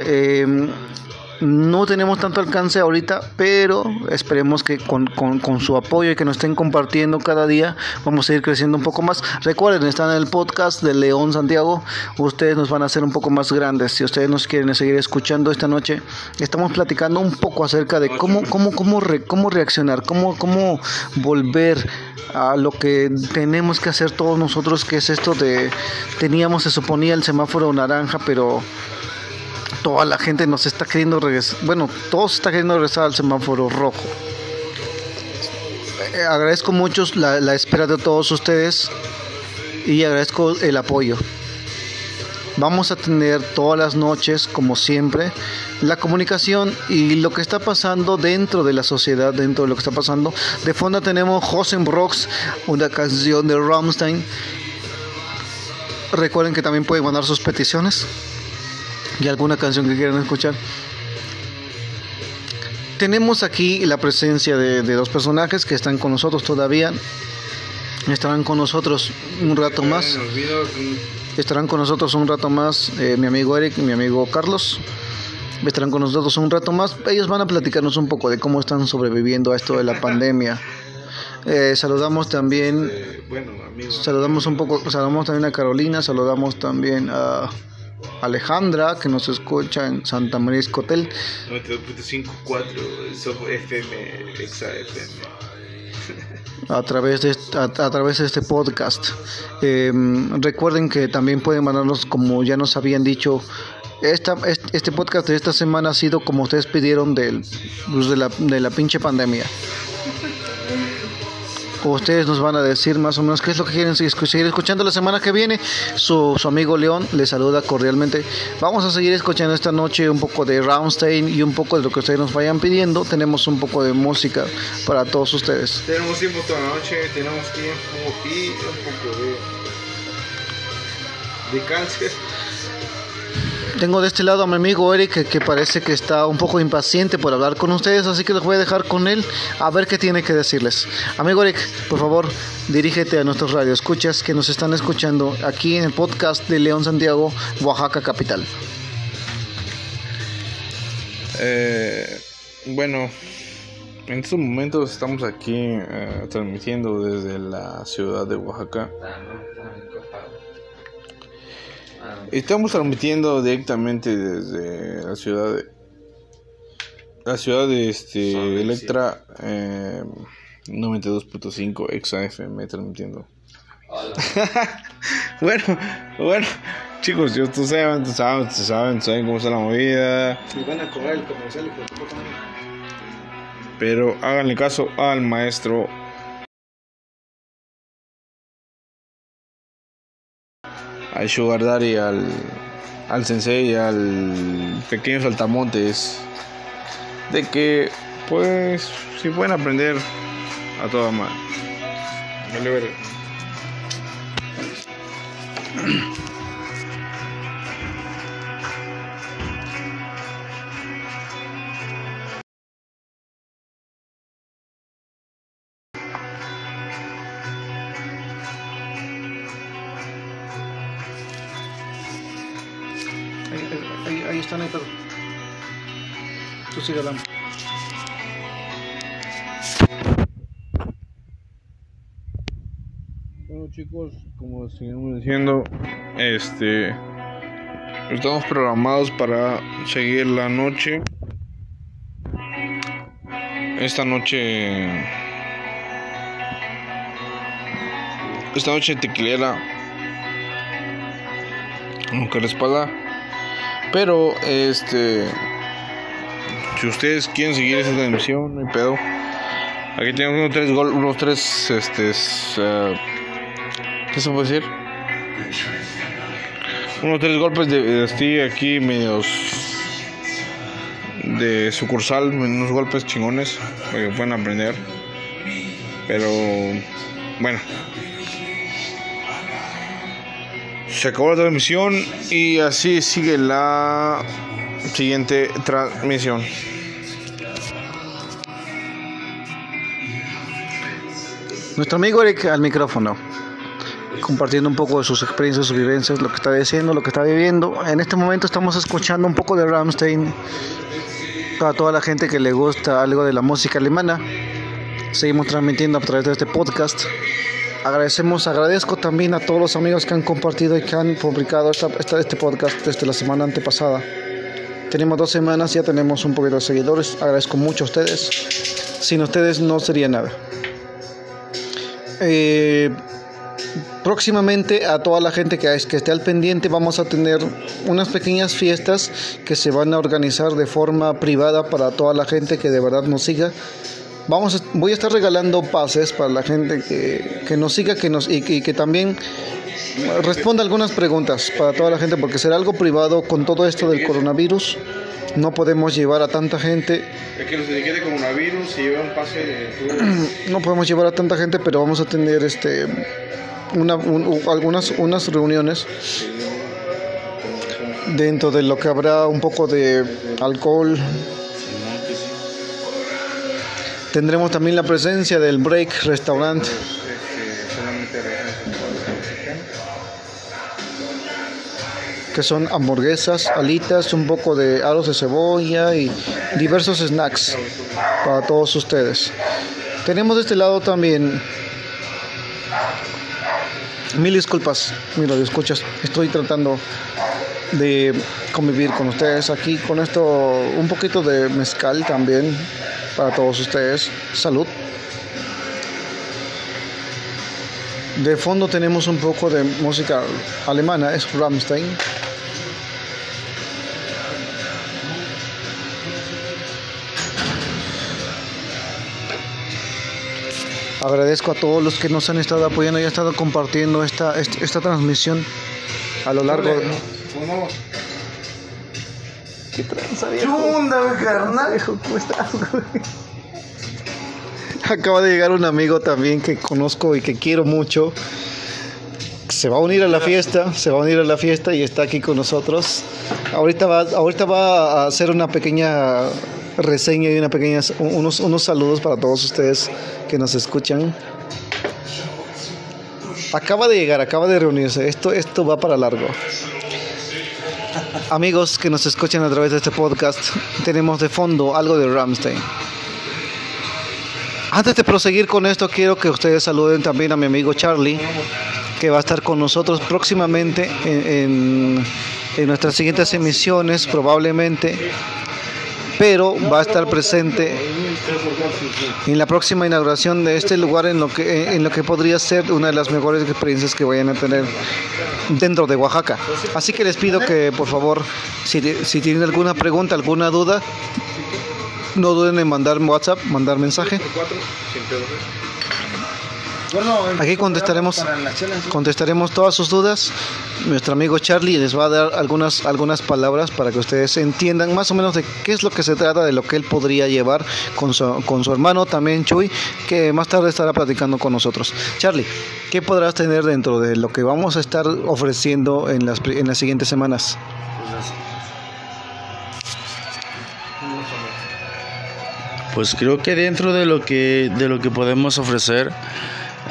Eh, no tenemos tanto alcance ahorita, pero esperemos que con, con, su apoyo y que nos estén compartiendo cada día vamos a ir creciendo un poco más. Recuerden, están en el podcast de León Santiago. Ustedes nos van a hacer un poco más grandes. Si ustedes nos quieren seguir escuchando esta noche, estamos platicando un poco acerca de cómo, cómo, cómo, re, cómo reaccionar, cómo, cómo volver a lo que tenemos que hacer todos nosotros, que es esto de, teníamos, se suponía el semáforo naranja, pero toda la gente nos está queriendo regresar, bueno, todos está queriendo regresar al semáforo rojo. Eh, agradezco mucho la, espera de todos ustedes y agradezco el apoyo. Vamos a tener todas las noches, como siempre, la comunicación y lo que está pasando dentro de la sociedad, dentro de lo que está pasando. De fondo tenemos Hosen Brooks, una canción de Rammstein. Recuerden que también pueden mandar sus peticiones y alguna canción que quieran escuchar. Tenemos aquí la presencia de, de, dos personajes que están con nosotros todavía. Estarán con nosotros un rato más. Estarán con nosotros un rato más eh, mi amigo Eric y mi amigo Carlos. Estarán con nosotros un rato más. Ellos van a platicarnos un poco de cómo están sobreviviendo a esto de la pandemia. Eh, saludamos también, bueno, saludamos un poco, saludamos también a Carolina, saludamos también a Alejandra, que nos escucha en Santa María Escotel. 92.54 FM, Exa FM. A través, de, a, a través de este podcast. Eh, recuerden que también pueden mandarnos, como ya nos habían dicho, esta, este podcast de esta semana ha sido como ustedes pidieron del, de, la, de la pinche pandemia. Ustedes nos van a decir más o menos qué es lo que quieren seguir escuchando la semana que viene. Su, amigo León les saluda cordialmente. Vamos a seguir escuchando esta noche un poco de Rammstein y un poco de lo que ustedes nos vayan pidiendo. Tenemos un poco de música para todos ustedes. Tenemos tiempo toda la noche, tenemos tiempo y un poco de, de cáncer. Tengo de este lado a mi amigo Eric que, parece que está un poco impaciente por hablar con ustedes, así que los voy a dejar con él a ver qué tiene que decirles. Amigo Eric, por favor, dirígete a nuestros radioescuchas que nos están escuchando aquí en el podcast de León Santiago, Oaxaca Capital. Eh, bueno, en estos momentos estamos aquí eh, transmitiendo desde la ciudad de Oaxaca. Estamos transmitiendo directamente desde la ciudad de la ciudad de este Electra eh, 92.5 Exa FM transmitiendo. bueno, bueno, chicos, yo tú saben, tú saben, tú saben, saben cómo está la movida. Me van a cobrar el comercial, pero háganle caso al maestro al Sugar Daddy, al, al Sensei, al pequeño saltamontes, de que pues si pueden aprender a toda madre. Sigue hablando. Bueno chicos, como seguimos diciendo, este estamos programados para seguir la noche. Esta noche esta noche tequilera aunque la espalda pero este si ustedes quieren seguir esa transmisión no hay pedo aquí tenemos unos tres gol unos tres este uh, ¿Qué se puede decir? Unos tres golpes de, de aquí medios de sucursal, unos golpes chingones para que puedan aprender. Pero bueno. Se acabó la transmisión y así sigue la siguiente transmisión. Nuestro amigo Eric al micrófono, compartiendo un poco de sus experiencias, sus vivencias, lo que está diciendo, lo que está viviendo. En este momento estamos escuchando un poco de Rammstein para toda la gente que le gusta algo de la música alemana. Seguimos transmitiendo a través de este podcast. Agradecemos, agradezco también a todos los amigos que han compartido y que han publicado esta, esta- este podcast desde la semana antepasada. Tenemos dos semanas, ya tenemos un poquito de seguidores. Agradezco mucho a ustedes. Sin ustedes no sería nada. Eh, próximamente a toda la gente que, que esté al pendiente vamos a tener unas pequeñas fiestas que se van a organizar de forma privada para toda la gente que de verdad nos siga. Vamos, a- voy a estar regalando pases para la gente que, que nos siga que nos, y, que- y que también responda algunas preguntas para toda la gente porque será algo privado con todo esto del coronavirus. No podemos llevar a tanta gente Es que los etiquete coronavirus y lleva un pase de no podemos llevar a tanta gente, pero vamos a tener este una, un- algunas unas reuniones dentro de lo que habrá un poco de alcohol. Tendremos también la presencia del Break Restaurant. que son hamburguesas, alitas, un poco de aros de cebolla y diversos snacks para todos ustedes. Tenemos de este lado también. Mil disculpas, mira, escuchas. Estoy tratando de convivir con ustedes aquí con esto, un poquito de mezcal también para todos ustedes. Salud. De fondo tenemos un poco de música alemana, es Rammstein. Agradezco a todos los que nos han estado apoyando y han estado compartiendo esta, esta, esta transmisión a lo largo de... ¿Qué tranza, viejo? carnal? Viejo, ¿Cómo estás, güey? Acaba de llegar un amigo también que conozco y que quiero mucho. Se va a unir a la fiesta, se va a unir a la fiesta y está aquí con nosotros. Ahorita va, ahorita va a hacer una pequeña reseña y una pequeña, unos, unos saludos para todos ustedes que nos escuchan. Acaba de llegar, acaba de reunirse. Esto, esto va para largo. Amigos que nos escuchan a través de este podcast, tenemos de fondo algo de Ramstein. Antes de proseguir con esto, quiero que ustedes saluden también a mi amigo Charlie, que va a estar con nosotros próximamente en, en- en nuestras siguientes emisiones, probablemente, pero va a estar presente en la próxima inauguración de este lugar en lo que, en lo que podría ser una de las mejores experiencias que vayan a tener dentro de Oaxaca. Así que les pido que por favor, si, si tienen alguna pregunta, alguna duda, no duden en mandar WhatsApp, mandar mensaje. Aquí contestaremos, contestaremos todas sus dudas. Nuestro amigo Charlie les va a dar algunas, algunas palabras para que ustedes entiendan más o menos de qué es lo que se trata, de lo que él podría llevar con su, con su hermano también Chuy, que más tarde estará platicando con nosotros. Charlie, ¿qué podrás tener dentro de lo que vamos a estar ofreciendo en las, en las siguientes semanas? Pues creo que dentro de lo que de lo que podemos ofrecer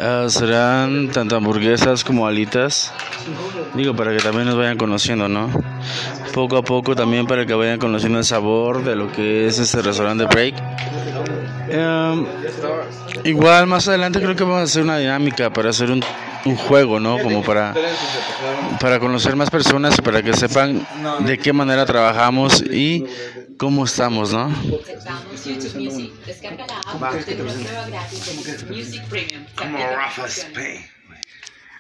ah, serán tanto hamburguesas como alitas. Digo, para que también nos vayan conociendo, ¿no? Poco a poco también para que vayan conociendo el sabor de lo que es este restaurante Break. Em, igual más adelante creo que vamos a hacer una dinámica para hacer un, un juego, ¿no? Como para, para conocer más personas y para que sepan de qué manera trabajamos y cómo estamos, ¿no? Aceptamos YouTube Music. Descarga la app y obtén una prueba gratis de Music Premium.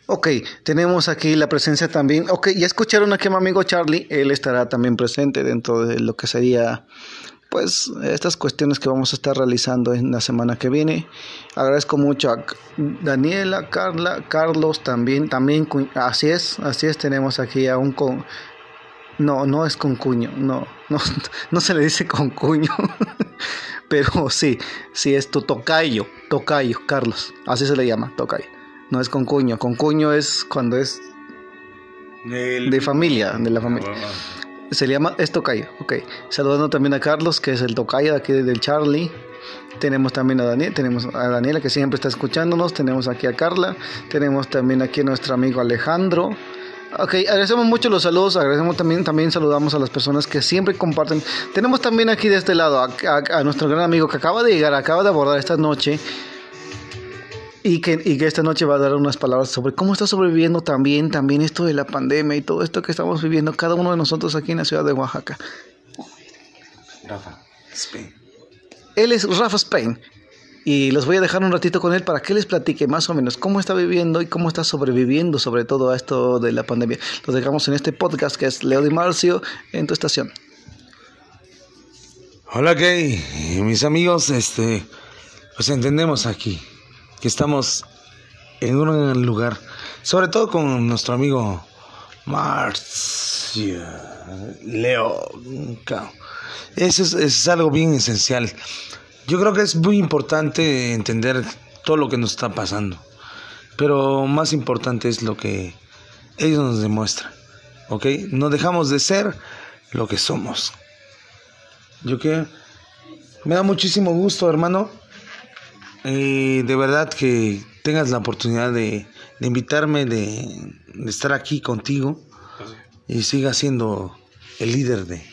Ok, tenemos aquí la presencia también. Ok, ya escucharon aquí a mi amigo Charlie. Él estará también presente dentro de lo que sería, pues, estas cuestiones que vamos a estar realizando en la semana que viene. Agradezco mucho a Daniela, Carla, Carlos también. También, así es, así es. Tenemos aquí a un con. No, no es con cuño, no, no, no se le dice con cuño. Pero sí, sí es tu tocayo, tocayo, Carlos. Así se le llama, tocayo. No es con cuño, con cuño es cuando es de familia, de la familia. Se le llama, es tocayo, ok. Saludando también a Carlos, que es el tocayo de aquí del Charlie. Tenemos también a Daniel, tenemos a Daniela que siempre está escuchándonos, tenemos aquí a Carla, tenemos también aquí a nuestro amigo Alejandro. Ok, agradecemos mucho los saludos, agradecemos también, también saludamos a las personas que siempre comparten. Tenemos también aquí de este lado a, a- a nuestro gran amigo que acaba de llegar, acaba de abordar esta noche y que, y que esta noche va a dar unas palabras sobre cómo está sobreviviendo también, también esto de la pandemia y todo esto que estamos viviendo cada uno de nosotros aquí en la ciudad de Oaxaca. Rafa, Spain. Él es Rafa Spain y los voy a dejar un ratito con él para que les platique más o menos cómo está viviendo y cómo está sobreviviendo sobre todo a esto de la pandemia. Los dejamos en este podcast que es Leo Di Marcio en tu estación. Hola, Kay. Mis amigos, este, pues entendemos aquí que estamos en un lugar, sobre todo con nuestro amigo Marcio, Leo. Eso es, es algo bien esencial. Yo creo que es muy importante entender todo lo que nos está pasando, pero más importante es lo que ellos nos demuestran, ¿ok? No dejamos de ser lo que somos. Yo que me da muchísimo gusto, hermano. Y de verdad que tengas la oportunidad de, de invitarme, de, de estar aquí contigo y siga siendo el líder de,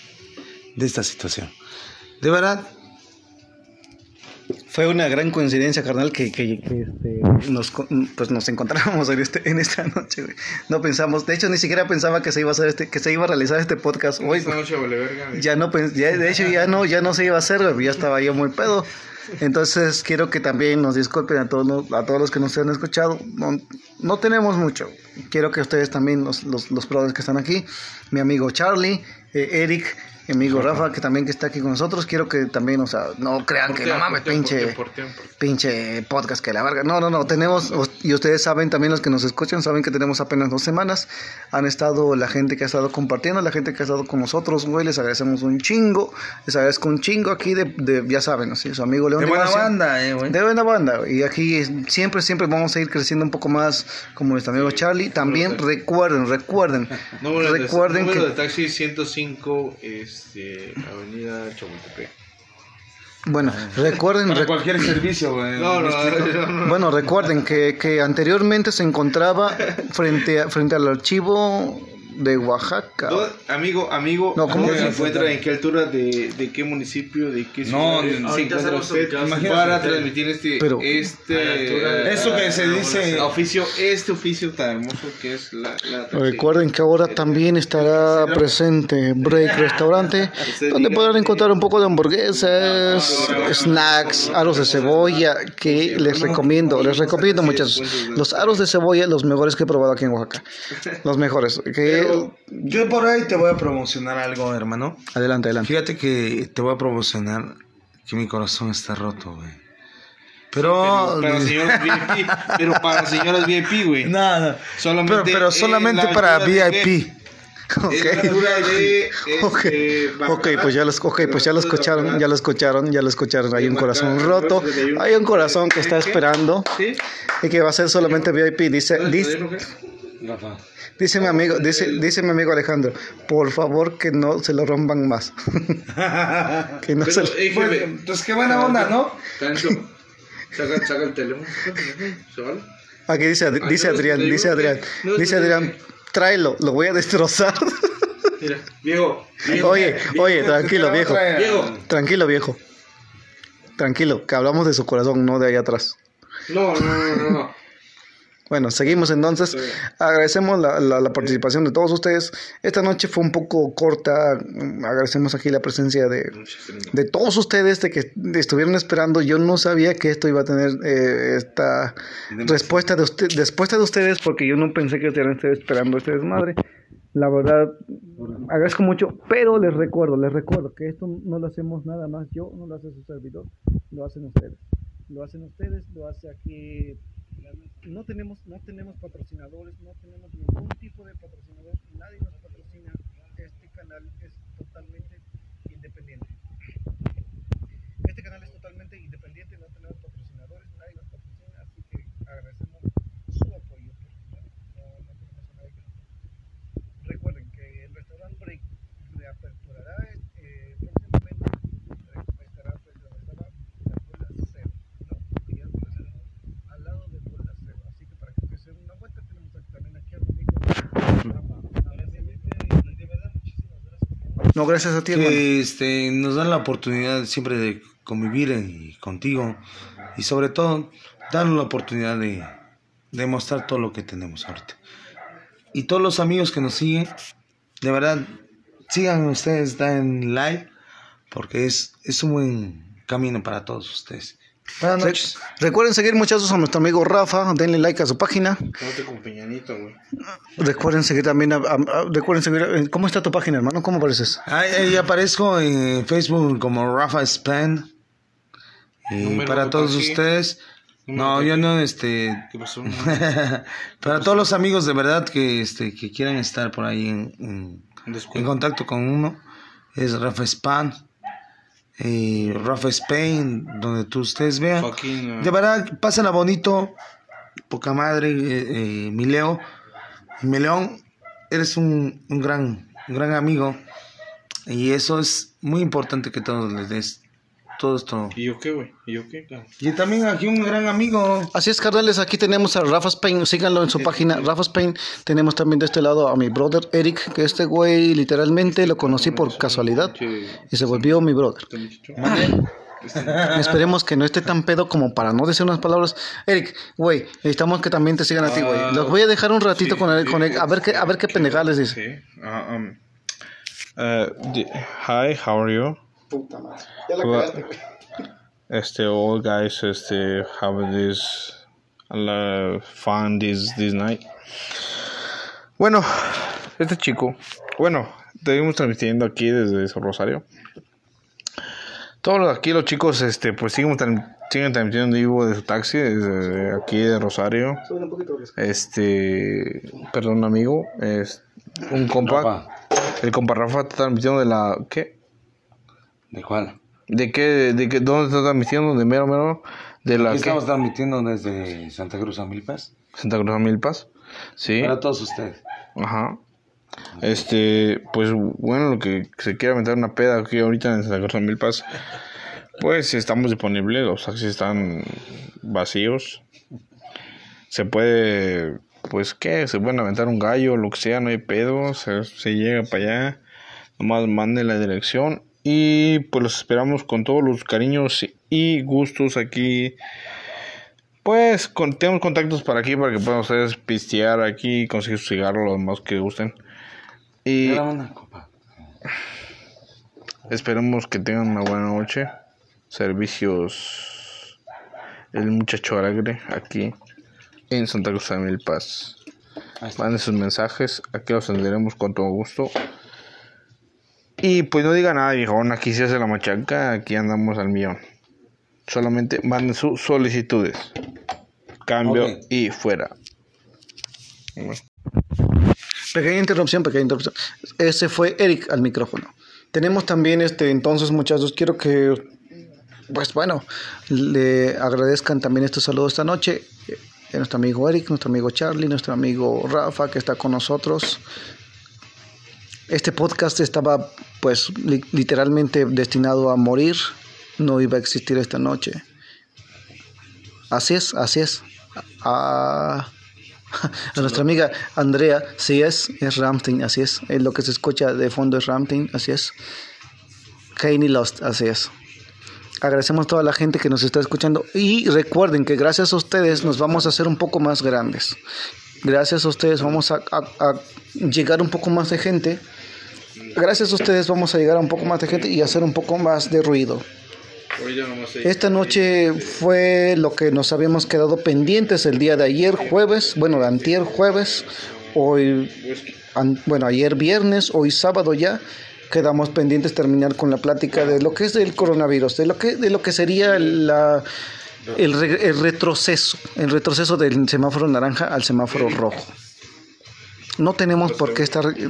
de esta situación. De verdad, Fue una gran coincidencia, carnal, que, que- que, este, nos, pues nos encontramos en, este, en esta noche. güey. No pensamos, de hecho, ni siquiera pensaba que se iba a hacer este, que se iba a realizar este podcast hoy. Esta noche vale verga. Ya no, ya, de hecho ya no, ya no se iba a hacer, güey, ya estaba yo muy pedo. Entonces quiero que también nos disculpen a todos, a todos los que nos han escuchado. No, no tenemos mucho. Quiero que ustedes también, los, los, los brothers que están aquí, mi amigo Charlie, eh, Eric, mi amigo Rafa, que también que está aquí con nosotros, quiero que también, o sea, no crean que no mames, pinche pinche podcast que la verga. No, no, no, tenemos, y ustedes saben, también los que nos escuchan, saben que tenemos apenas dos semanas. Han estado la gente que ha estado compartiendo, la gente que ha estado con nosotros, güey, les agradecemos un chingo. Les agradezco un chingo aquí de, de ya saben, ¿no? Sí, su amigo León de buena Ignacio. banda, eh, güey. De buena banda. Y aquí es- siempre, siempre vamos a ir creciendo un poco más como nuestro amigo Charlie. También recuerden, recuerden, Número, recuerden de, número que... de taxi 105, este, Avenida Chapultepec. Bueno, recuerden, Para rec- cualquier servicio, güey. No, no, ¿Me explico? no, no. Bueno, recuerden que, que anteriormente se encontraba frente, a- frente al archivo de Oaxaca. No, amigo, amigo, No, ¿cómo? se encuentra en qué altura de, de qué municipio, de qué No, ciudad se encuentra estamos usted ubicados para transmitir este, Pero- este Eso que se dice- oficio, este oficio tan hermoso que es la, la. Recuerden que ahora también estará presente Break Restaurante, donde podrán encontrar un poco de hamburguesas, snacks, aros de cebolla, que les recomiendo, les recomiendo muchachos. Los aros de cebolla, los mejores que he probado aquí en Oaxaca. Los mejores. Que... Yo por ahí te voy a promocionar algo, hermano. Adelante, adelante. Fíjate que te voy a promocionar que mi corazón está roto, güey. Pero, Para señoras VIP, pero para señoras VIP, güey. no, no. Solamente pero, pero en solamente la para VIP. Altura de, Ok, este, ok, Bacalar, pues ya los, ok, pues ya lo escucharon, ya lo escucharon, ya lo escucharon. Hay un corazón roto, hay un corazón que está esperando y que va a ser solamente VIP. Dice, dice, Rafa. dice mi amigo, dice, dice mi amigo Alejandro, por favor que no se lo rompan más. que no se lo- eh, Bueno, entonces qué buena onda, ¿no? Saca, saca el teléfono. Aquí dice, Ad- dice Ah, no, Adrián, dice Adrián, dice Adrián, tráelo, lo voy a destrozar. Mira, viejo. viejo, Oye, oye, tranquilo viejo, Viejo. tranquilo viejo, tranquilo, que hablamos de su corazón, no de ahí atrás. No, no, no, no, no. Bueno, seguimos entonces. Agradecemos la, la- la participación de todos ustedes. Esta noche fue un poco corta. Agradecemos aquí la presencia de, de todos ustedes de que estuvieron esperando. Yo no sabía que esto iba a tener eh, esta respuesta de usted, respuesta de ustedes porque yo no pensé que estuvieran esperando este desmadre. La verdad, agradezco mucho, pero les recuerdo, les recuerdo que esto no lo hacemos nada más yo, no lo hace su servidor, lo hacen ustedes. Lo hacen ustedes, lo hace aquí no tenemos no tenemos patrocinadores no tenemos ningún tipo de patrocinador nadie nos patrocina este canal es totalmente independiente este canal es totalmente independiente no tenemos patrocinadores nadie nos patrocina así que agradecemos su apoyo no, no tenemos a nadie que nos- recuerden que el restaurante Break reaperturará eh, próximamente Re- estará pues donde estaba la escuela cero no Y ya no es cero, al lado de Puebla Cero. Así que para que ustedes se den una vuelta, tenemos aquí también aquí a mi amigo Rafa. Y de verdad, muchísimas gracias. No, gracias a ti, que este, nos dan la oportunidad siempre de convivir contigo y sobre todo darnos la oportunidad de, de mostrar todo lo que tenemos ahorita. Y todos los amigos que nos siguen, de verdad, sigan ustedes, en live, porque es, es un buen camino para todos ustedes. Buenas noches. Recuerden seguir muchachos a nuestro amigo Rafa, denle like a su página. Con Peñanito, güey. Recuerden seguir también, a- a- a- recuerden seguir, eh, ¿cómo está tu página, hermano? ¿Cómo apareces? Ahí, ahí aparezco en Facebook como Rafa Span. Y para todos ustedes. No, yo no, este. ¿Qué pasó? para todos los amigos de verdad que, este, que quieran estar por ahí en, en, en contacto con uno, es Rafa Span. Y Rafa Spain, donde tú ustedes vean. Fucking, uh, De verdad, pásenla bonito. Poca madre, eh, eh, mi Leo. Mi León, eres un, un gran, un gran amigo. Y eso es muy importante que todos les des todo esto. ¿Y yo qué, güey? ¿Y yo qué? Y también aquí un gran amigo. Así es, carnales, aquí tenemos a Rafa Spain, síganlo en su página, Rafa Spain. Tenemos también de este lado a mi brother Eric, que este güey literalmente lo conocí por casualidad y se volvió mi brother. Esperemos que no esté tan pedo como para no decir unas palabras. Eric, güey, necesitamos que también te sigan a ti, güey. Los voy a dejar un ratito con él, con él, a ver qué, a ver qué pendejada les dice. Sí. Uh, um, uh, di- hi, how are you? Puta madre. Ya la Well, cagaste, güey. Este, all guys, este, have this uh, fun this this night. Bueno, este chico, bueno, seguimos transmitiendo aquí desde Rosario. Todos aquí los chicos, este, pues siguen, siguen transmitiendo en vivo de su taxi desde aquí de Rosario. Este, perdón, amigo, es un compa, el compa Rafa está transmitiendo de la, ¿qué? ¿De cuál? ¿De qué? ¿De qué? ¿Dónde está transmitiendo? ¿De mero, mero? ¿De la Aquí estamos transmitiendo desde Santa Cruz a Milpas. Santa Cruz a Milpas. Sí. Para todos ustedes. Ajá. Este, pues bueno, lo que se quiera aventar una peda aquí ahorita en Santa Cruz a Milpas, pues estamos disponibles, los taxis están vacíos. Se puede, pues qué, se pueden aventar un gallo, lo que sea, no hay pedo, se, se llega para allá, nomás manden la dirección y pues los esperamos con todos los cariños y gustos aquí. Pues con, tenemos contactos para aquí para que puedan ustedes pistear aquí, conseguir su cigarro, lo demás que gusten. Y una copa. esperemos que tengan una buena noche. Servicios El Muchacho Alegre aquí en Santa Cruz de Milpas. Ahí está. Manden sus mensajes, aquí los atenderemos con todo gusto. Y pues no diga nada, viejón, aquí se hace la machaca, aquí andamos al millón. Solamente manden sus solicitudes. Cambio y fuera. Pequeña interrupción, pequeña interrupción. Ese fue Eric al micrófono. Tenemos también, este, entonces, muchachos, quiero que, pues bueno, le agradezcan también estos saludos esta noche. eh, a nuestro amigo Eric, nuestro amigo Charlie, nuestro amigo Rafa, que está con nosotros. Este podcast estaba, pues, li- literalmente destinado a morir. No iba a existir esta noche. Así es, así es. A nuestra amiga Andrea, sí es, es Ramstein, así es. Eh, lo que se escucha de fondo es Ramstein, así es. Kanye Lost, así es. Agradecemos a toda la gente que nos está escuchando y recuerden que gracias a ustedes nos vamos a hacer un poco más grandes. Gracias a ustedes vamos a llegar un poco más de gente. Gracias a ustedes vamos a llegar a un poco más de gente y hacer un poco más de ruido. Esta noche fue lo que nos habíamos quedado pendientes el día de ayer jueves, bueno, de antier jueves, hoy, an- bueno, ayer viernes, hoy sábado ya, quedamos pendientes terminar con la plática de lo que es el coronavirus, de lo que, de lo que sería la, el, re- el retroceso, el retroceso del semáforo naranja al semáforo rojo. No tenemos por qué estar eh,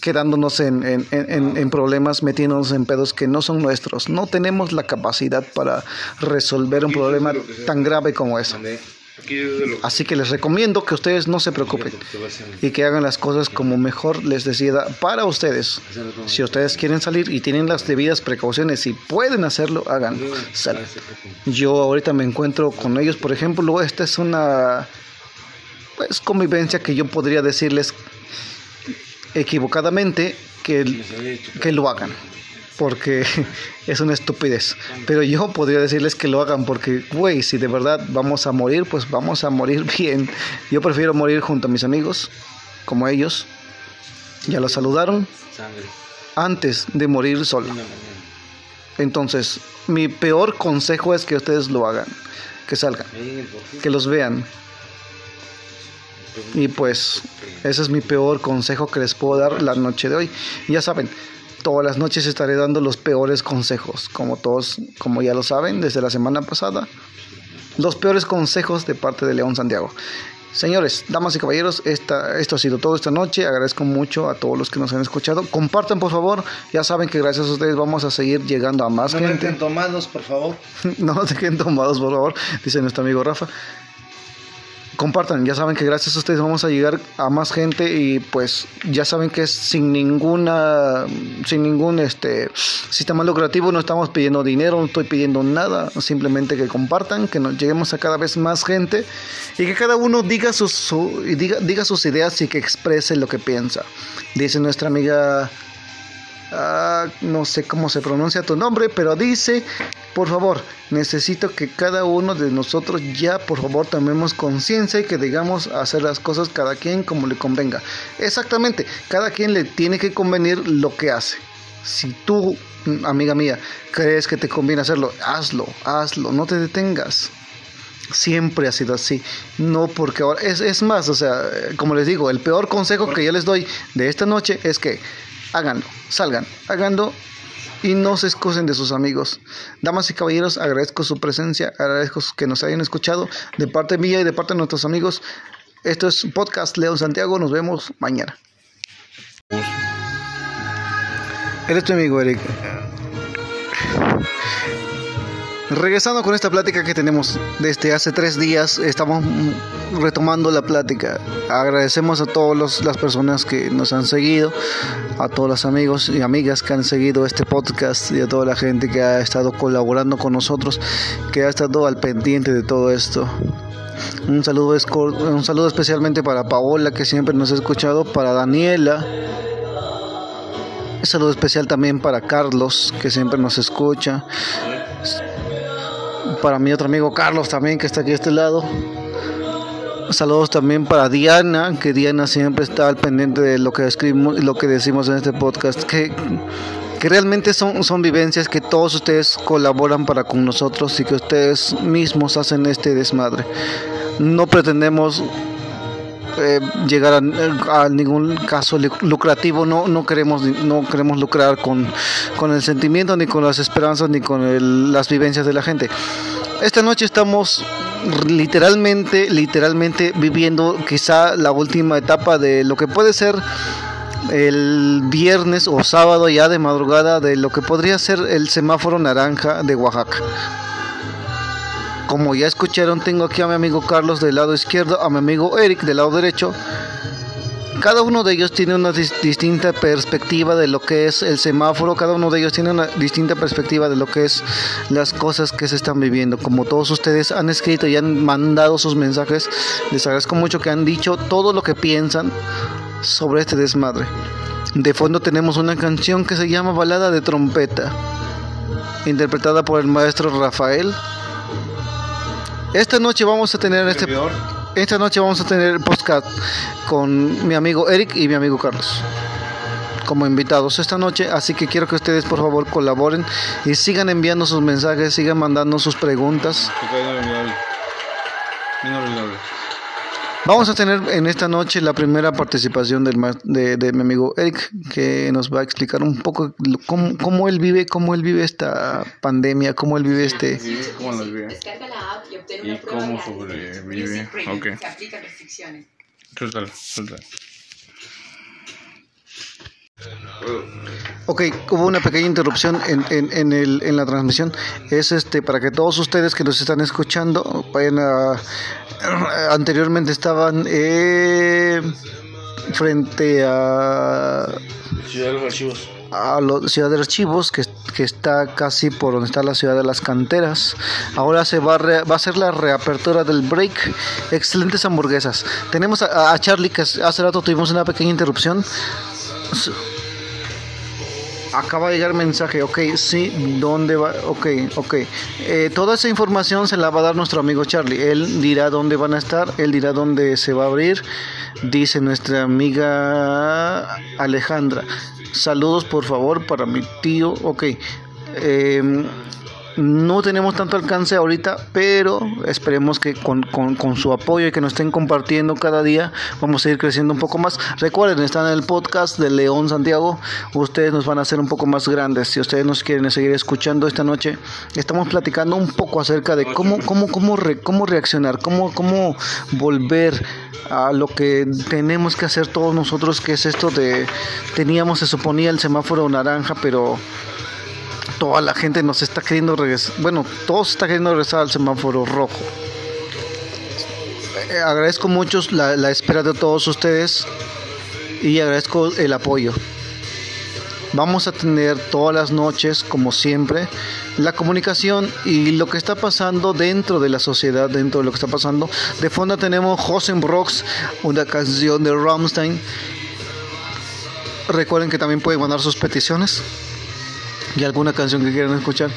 quedándonos en, en- en- en problemas, metiéndonos en pedos que no son nuestros. No tenemos la capacidad para resolver un problema tan grave como ese. Así que les recomiendo que ustedes no se preocupen y que hagan las cosas como mejor les decida para ustedes. Si ustedes quieren salir y tienen las debidas precauciones y pueden hacerlo, háganlo. Salgan. Yo ahorita me encuentro con ellos, por ejemplo, esta es una pues convivencia que yo podría decirles equivocadamente que, que lo hagan porque es una estupidez. Pero yo podría decirles que lo hagan porque güey si de verdad vamos a morir pues vamos a morir bien. Yo prefiero morir junto a mis amigos como ellos. Ya lo saludaron antes de morir solo. Entonces mi peor consejo es que ustedes lo hagan que salgan que los vean y pues ese es mi peor consejo que les puedo dar la noche de hoy. Ya saben, todas las noches estaré dando los peores consejos, como todos, como ya lo saben, desde la semana pasada. Los peores consejos de parte de León Santiago. Señores, damas y caballeros, esta, esto ha sido todo esta noche. Agradezco mucho a todos los que nos han escuchado. Compartan, por favor. Ya saben que gracias a ustedes vamos a seguir llegando a más No gente. dejen tomados, por favor. no nos dejen tomados, por favor, dice nuestro amigo Rafa. Compartan, ya saben que gracias a ustedes vamos a llegar a más gente y pues ya saben que es sin ninguna, sin ningún este sistema lucrativo, no estamos pidiendo dinero, no estoy pidiendo nada, simplemente que compartan, que nos lleguemos a cada vez más gente y que cada uno diga sus, su- diga, diga sus ideas y que exprese lo que piensa. Dice nuestra amiga Ah, no sé cómo se pronuncia tu nombre, pero dice, por favor, necesito que cada uno de nosotros ya, por favor, tomemos conciencia y que digamos hacer las cosas cada quien como le convenga. Exactamente, cada quien le tiene que convenir lo que hace. Si tú, amiga mía, crees que te conviene hacerlo, hazlo, hazlo, no te detengas. Siempre ha sido así. No porque ahora. Es, es más, o sea, como les digo, el peor consejo que yo les doy de esta noche es que háganlo, salgan, háganlo y no se excusen de sus amigos. Damas y caballeros, agradezco su presencia, agradezco que nos hayan escuchado de parte mía y de parte de nuestros amigos. Esto es Podcast León Santiago, nos vemos mañana. Eres tu amigo, Eric. Regresando con esta plática que tenemos desde hace tres días, estamos retomando la plática. Agradecemos a todas las personas que nos han seguido, a todos los amigos y amigas que han seguido este podcast y a toda la gente que ha estado colaborando con nosotros, que ha estado al pendiente de todo esto. Un saludo, un saludo especialmente para Paola, que siempre nos ha escuchado, para Daniela. Un saludo especial también para Carlos, que siempre nos escucha para mi otro amigo Carlos también que está aquí a este lado. Saludos también para Diana, que Diana siempre está al pendiente de lo que escribimos lo que decimos en este podcast, que, que realmente son, son vivencias que todos ustedes colaboran para con nosotros y que ustedes mismos hacen este desmadre. No pretendemos eh, llegar a, ningún caso lucrativo. No, no, queremos, no queremos lucrar con, con el sentimiento, ni con las esperanzas, ni con el, las vivencias de la gente. Esta noche estamos literalmente, literalmente viviendo quizá la última etapa de lo que puede ser el viernes o sábado ya de madrugada de lo que podría ser el semáforo naranja de Oaxaca. Como ya escucharon, tengo aquí a mi amigo Carlos del lado izquierdo, a mi amigo Eric del lado derecho. Cada uno de ellos tiene una distinta perspectiva de lo que es el semáforo, cada uno de ellos tiene una distinta perspectiva de lo que es las cosas que se están viviendo. Como todos ustedes han escrito y han mandado sus mensajes, les agradezco mucho que han dicho todo lo que piensan sobre este desmadre. De fondo tenemos una canción que se llama Balada de Trompeta, interpretada por el maestro Rafael. Esta noche vamos a tener este esta noche vamos a tener el podcast con mi amigo Eric y mi amigo Carlos como invitados esta noche, así que quiero que ustedes por favor colaboren y sigan enviando sus mensajes, sigan mandando sus preguntas. Vamos a tener en esta noche la primera participación del, de, de, mi amigo Eric, que nos va a explicar un poco cómo, cómo él vive, cómo él vive esta pandemia, cómo él vive este. ¿Cómo lo vive? Y cómo sobrevive. Ok. Se aplican restricciones. Suéltalo, suéltalo. Ok, hubo una pequeña interrupción en, en, en, el, en la transmisión. Es este para que todos ustedes que nos están escuchando vayan a. Anteriormente estaban eh, frente a. Ciudad de los Archivos. A la Ciudad de Archivos, que, que, está casi por donde está la Ciudad de las Canteras. Ahora se va a, re, va a ser la reapertura del break. Excelentes hamburguesas. Tenemos a, a Charlie, que hace rato tuvimos una pequeña interrupción. Acaba de llegar mensaje, ok, sí, ¿dónde va? Ok, ok. Eh, toda esa información se la va a dar nuestro amigo Charlie. Él dirá dónde van a estar, él dirá dónde se va a abrir. Dice nuestra amiga Alejandra. Saludos por favor para mi tío. Ok. Eh, no tenemos tanto alcance ahorita, pero esperemos que con, con, su apoyo y que nos estén compartiendo cada día vamos a ir creciendo un poco más. Recuerden, están en el podcast de León Santiago. Ustedes nos van a hacer un poco más grandes. Si ustedes nos quieren seguir escuchando esta noche, estamos platicando un poco acerca de cómo, cómo, cómo, re, cómo reaccionar, cómo, cómo volver a lo que tenemos que hacer todos nosotros, que es esto de, teníamos, se suponía el semáforo naranja, pero toda la gente nos está queriendo regresar, bueno, todos está queriendo regresar al semáforo rojo. Eh, agradezco mucho la, espera de todos ustedes y agradezco el apoyo. Vamos a tener todas las noches, como siempre, la comunicación y lo que está pasando dentro de la sociedad, dentro de lo que está pasando. De fondo tenemos Hosen Rocks, una canción de Rammstein. Recuerden que también pueden mandar sus peticiones y alguna canción que quieran escuchar.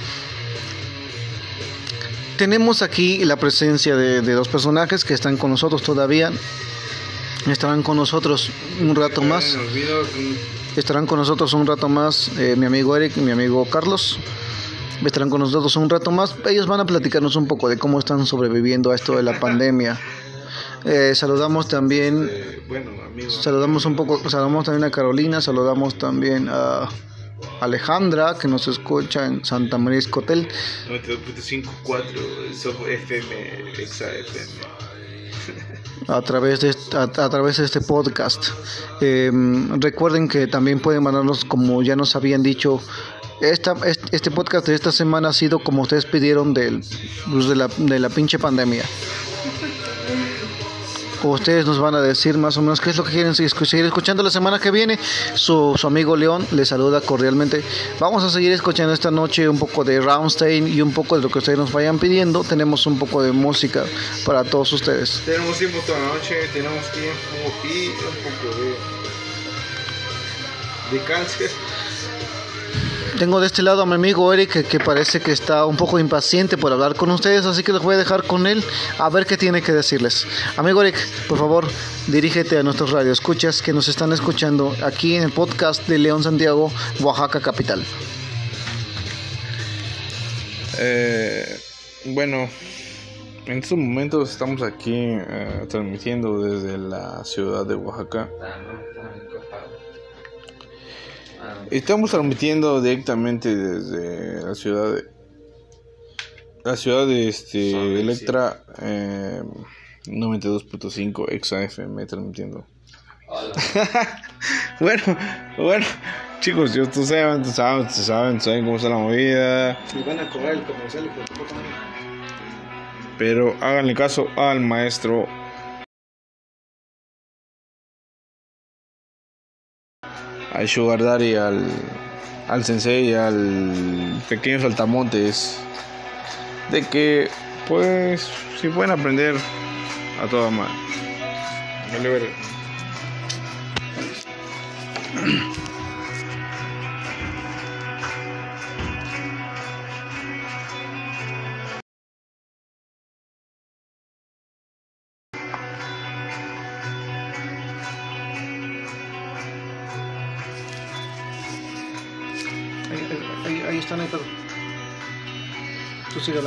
Tenemos aquí la presencia de, de, dos personajes que están con nosotros todavía. Estarán con nosotros un rato más. Estarán con nosotros un rato más eh, mi amigo Eric y mi amigo Carlos. Estarán con nosotros un rato más. Ellos van a platicarnos un poco de cómo están sobreviviendo a esto de la pandemia. Eh, saludamos también, saludamos un poco, saludamos también a Carolina, saludamos también a Alejandra, que nos escucha en Santa María Escotel. 92.54 FM, Exa FM. A través, de, a, a través de este podcast. Eh, recuerden que también pueden mandarnos, como ya nos habían dicho, esta, este podcast de esta semana ha sido como ustedes pidieron del, pues de, la, de la pinche pandemia ustedes nos van a decir más o menos qué es lo que quieren seguir escuchando la semana que viene. Su, amigo León les saluda cordialmente. Vamos a seguir escuchando esta noche un poco de Roundstein y un poco de lo que ustedes nos vayan pidiendo. Tenemos un poco de música para todos ustedes. Tenemos tiempo toda la noche, tenemos tiempo y un poco de, de cáncer. Tengo de este lado a mi amigo Eric que, parece que está un poco impaciente por hablar con ustedes, así que los voy a dejar con él a ver qué tiene que decirles. Amigo Eric, por favor, dirígete a nuestros radioescuchas que nos están escuchando aquí en el podcast de León Santiago, Oaxaca Capital. Eh, bueno, En estos momentos estamos aquí eh, transmitiendo desde la ciudad de Oaxaca. Estamos transmitiendo directamente desde la ciudad de la ciudad de este Electra eh, 92.5 XAFM transmitiendo. bueno, bueno, chicos, yo tú saben, tú saben, tú saben, saben cómo está la movida. Me van a cobrar el comercial Pero háganle caso al maestro. Al Sugar Daddy, al, al Sensei, al pequeño Saltamontes. De que, pues, si pueden aprender a toda madre. Sigue.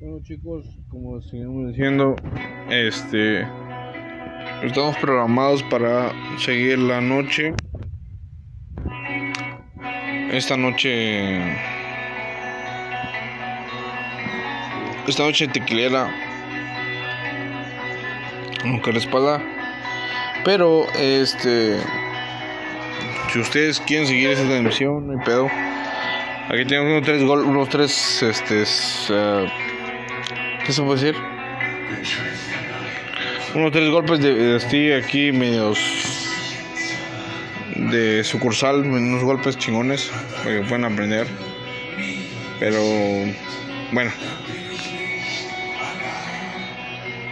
Bueno chicos, como seguimos diciendo, este estamos programados para seguir la noche. Esta noche esta noche tequilera aunque la espalda pero este si ustedes quieren seguir esta transmisión no hay pedo aquí tenemos unos tres gol unos tres este es, eh, ¿Qué se puede decir? Unos tres golpes de, de aquí medios de sucursal, unos golpes chingones para que puedan aprender. Pero bueno.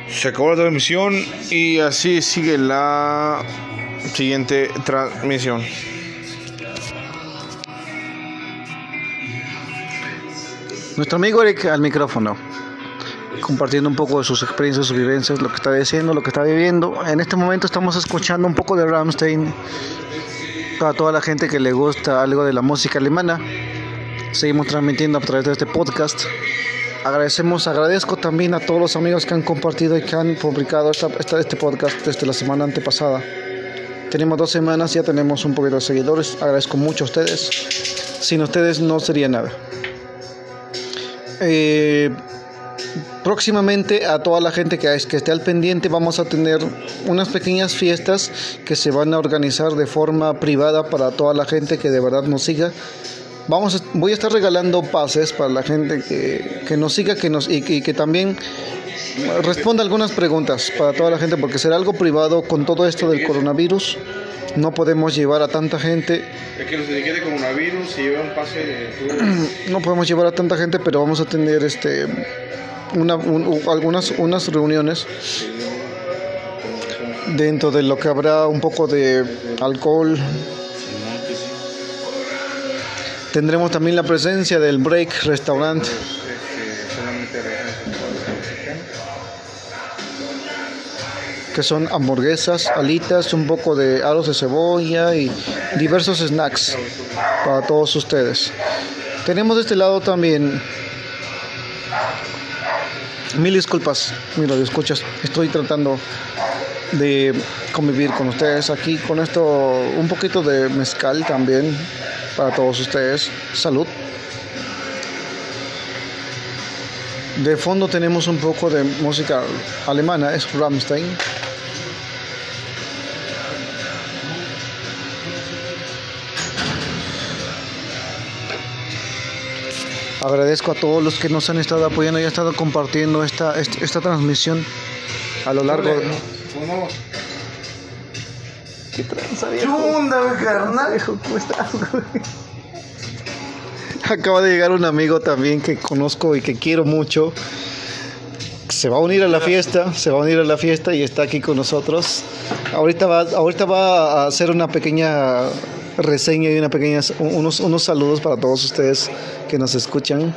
Se acabó la transmisión y así sigue la siguiente transmisión. Nuestro amigo Eric al micrófono, compartiendo un poco de sus experiencias, sus vivencias, lo que está diciendo, lo que está viviendo. En este momento estamos escuchando un poco de Rammstein para toda la gente que le gusta algo de la música alemana. Seguimos transmitiendo a través de este podcast. Agradecemos, agradezco también a todos los amigos que han compartido y que han publicado esta, esta- este podcast desde la semana antepasada. Tenemos dos semanas, ya tenemos un poquito de seguidores. Agradezco mucho a ustedes. Sin ustedes no sería nada. Eh, próximamente a toda la gente que, que esté al pendiente vamos a tener unas pequeñas fiestas que se van a organizar de forma privada para toda la gente que de verdad nos siga. Vamos voy a estar regalando pases para la gente que, que nos siga que nos, y, y que también responda algunas preguntas para toda la gente porque será algo privado con todo esto del coronavirus. No podemos llevar a tanta gente. El que etiquete coronavirus y lleva un pase de no podemos llevar a tanta gente, pero vamos a tener este una, un- algunas unas reuniones dentro de lo que habrá un poco de alcohol. Tendremos también la presencia del Break Restaurant, que son hamburguesas, alitas, un poco de aros de cebolla y diversos snacks para todos ustedes. Tenemos de este lado también. Mil disculpas, mira, escuchas, estoy tratando de convivir con ustedes aquí con esto, un poquito de mezcal también para todos ustedes. Salud. De fondo tenemos un poco de música alemana, es Rammstein. Agradezco a todos los que nos han estado apoyando y han estado compartiendo esta, esta, esta transmisión a lo largo de... ¿Qué tranza, viejo? Viejo, ¿cómo estás, güey? Acaba de llegar un amigo también que conozco y que quiero mucho. Se va a unir a la fiesta, se va a unir a la fiesta y está aquí con nosotros. Ahorita va, ahorita va a hacer una pequeña reseña y una pequeña, unos, unos saludos para todos ustedes que nos escuchan.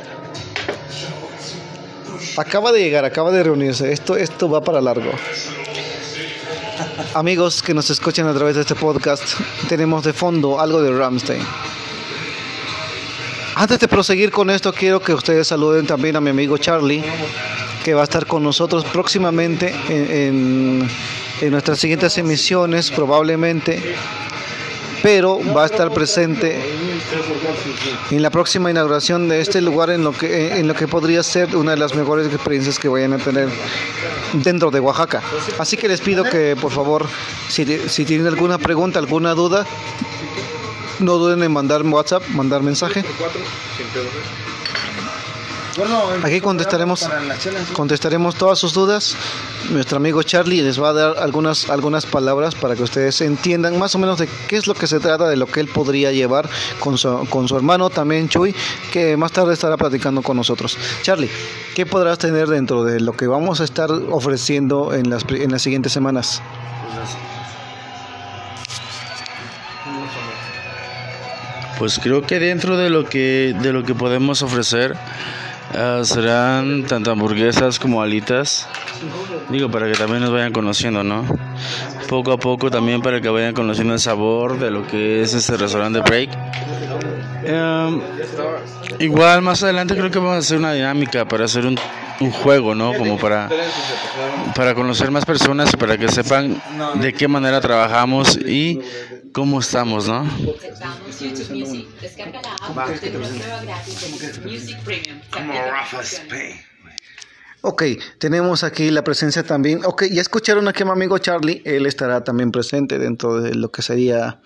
Acaba de llegar, acaba de reunirse. Esto, esto va para largo. Amigos que nos escuchan a través de este podcast, tenemos de fondo algo de Ramstein. Antes de proseguir con esto, quiero que ustedes saluden también a mi amigo Charlie, que va a estar con nosotros próximamente en, en nuestras siguientes emisiones, probablemente pero va a estar presente en la próxima inauguración de este lugar en lo que en lo que podría ser una de las mejores experiencias que vayan a tener dentro de Oaxaca. Así que les pido que por favor si, si tienen alguna pregunta, alguna duda, no duden en mandar WhatsApp, mandar mensaje. Aquí contestaremos, contestaremos todas sus dudas. Nuestro amigo Charlie les va a dar algunas, algunas palabras para que ustedes entiendan más o menos de qué es lo que se trata, de lo que él podría llevar con su, con su hermano también Chuy, que más tarde estará platicando con nosotros. Charlie, ¿qué podrás tener dentro de lo que vamos a estar ofreciendo en las, en las siguientes semanas? Pues creo que dentro de lo que de lo que podemos ofrecer Uh, serán tanto hamburguesas como alitas. Digo, para que también nos vayan conociendo, ¿no? Poco a poco también para que vayan conociendo el sabor de lo que es este restaurante Break. Uh, igual más adelante creo que vamos a hacer una dinámica para hacer un, un juego, ¿no? Como para, para conocer más personas para que sepan de qué manera trabajamos y cómo estamos, ¿no? Ok, tenemos aquí la presencia también. Ok, ya escucharon aquí a mi amigo Charlie. Él estará también presente dentro de lo que sería,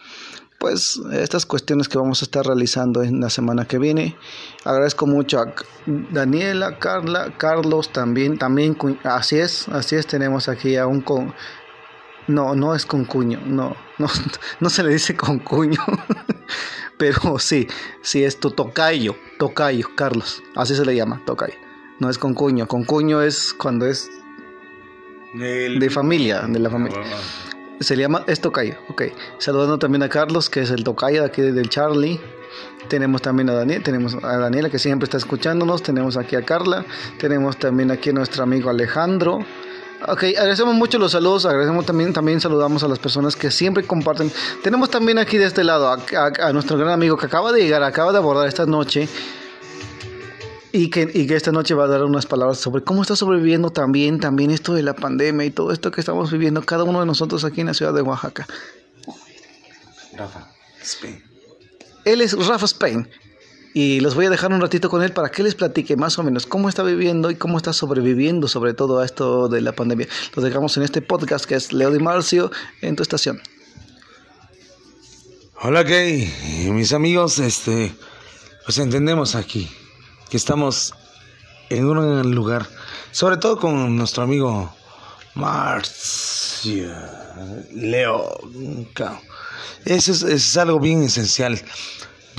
pues, estas cuestiones que vamos a estar realizando en la semana que viene. Agradezco mucho a Daniela, Carla, Carlos también. También, así es, así es. Tenemos aquí a un con. No, no es con cuño, no, no, no se le dice con cuño. Pero sí, sí es tu tocayo, tocayo, Carlos. Así se le llama, tocayo. No es con cuño. Con cuño es cuando es de familia, de la familia. Se le llama, es tocayo, ok. Saludando también a Carlos, que es el tocayo de aquí del Charlie. Tenemos también a Daniel, tenemos a Daniela que siempre está escuchándonos, tenemos aquí a Carla, tenemos también aquí a nuestro amigo Alejandro, Ok, agradecemos mucho los saludos, agradecemos también, también saludamos a las personas que siempre comparten. Tenemos también aquí de este lado a, nuestro gran amigo que acaba de llegar, acaba de abordar esta noche y que, y que esta noche va a dar unas palabras sobre cómo está sobreviviendo también, también esto de la pandemia y todo esto que estamos viviendo cada uno de nosotros aquí en la ciudad de Oaxaca. Rafa Spain. Él es Rafa Spain y los voy a dejar un ratito con él para que les platique más o menos cómo está viviendo y cómo está sobreviviendo sobre todo a esto de la pandemia. Los dejamos en este podcast que es Leo Di Marcio en tu estación. Hola Kay, mis amigos, este, pues entendemos aquí que estamos en un lugar, sobre todo con nuestro amigo Marcio, Leo. Eso es, es algo bien esencial.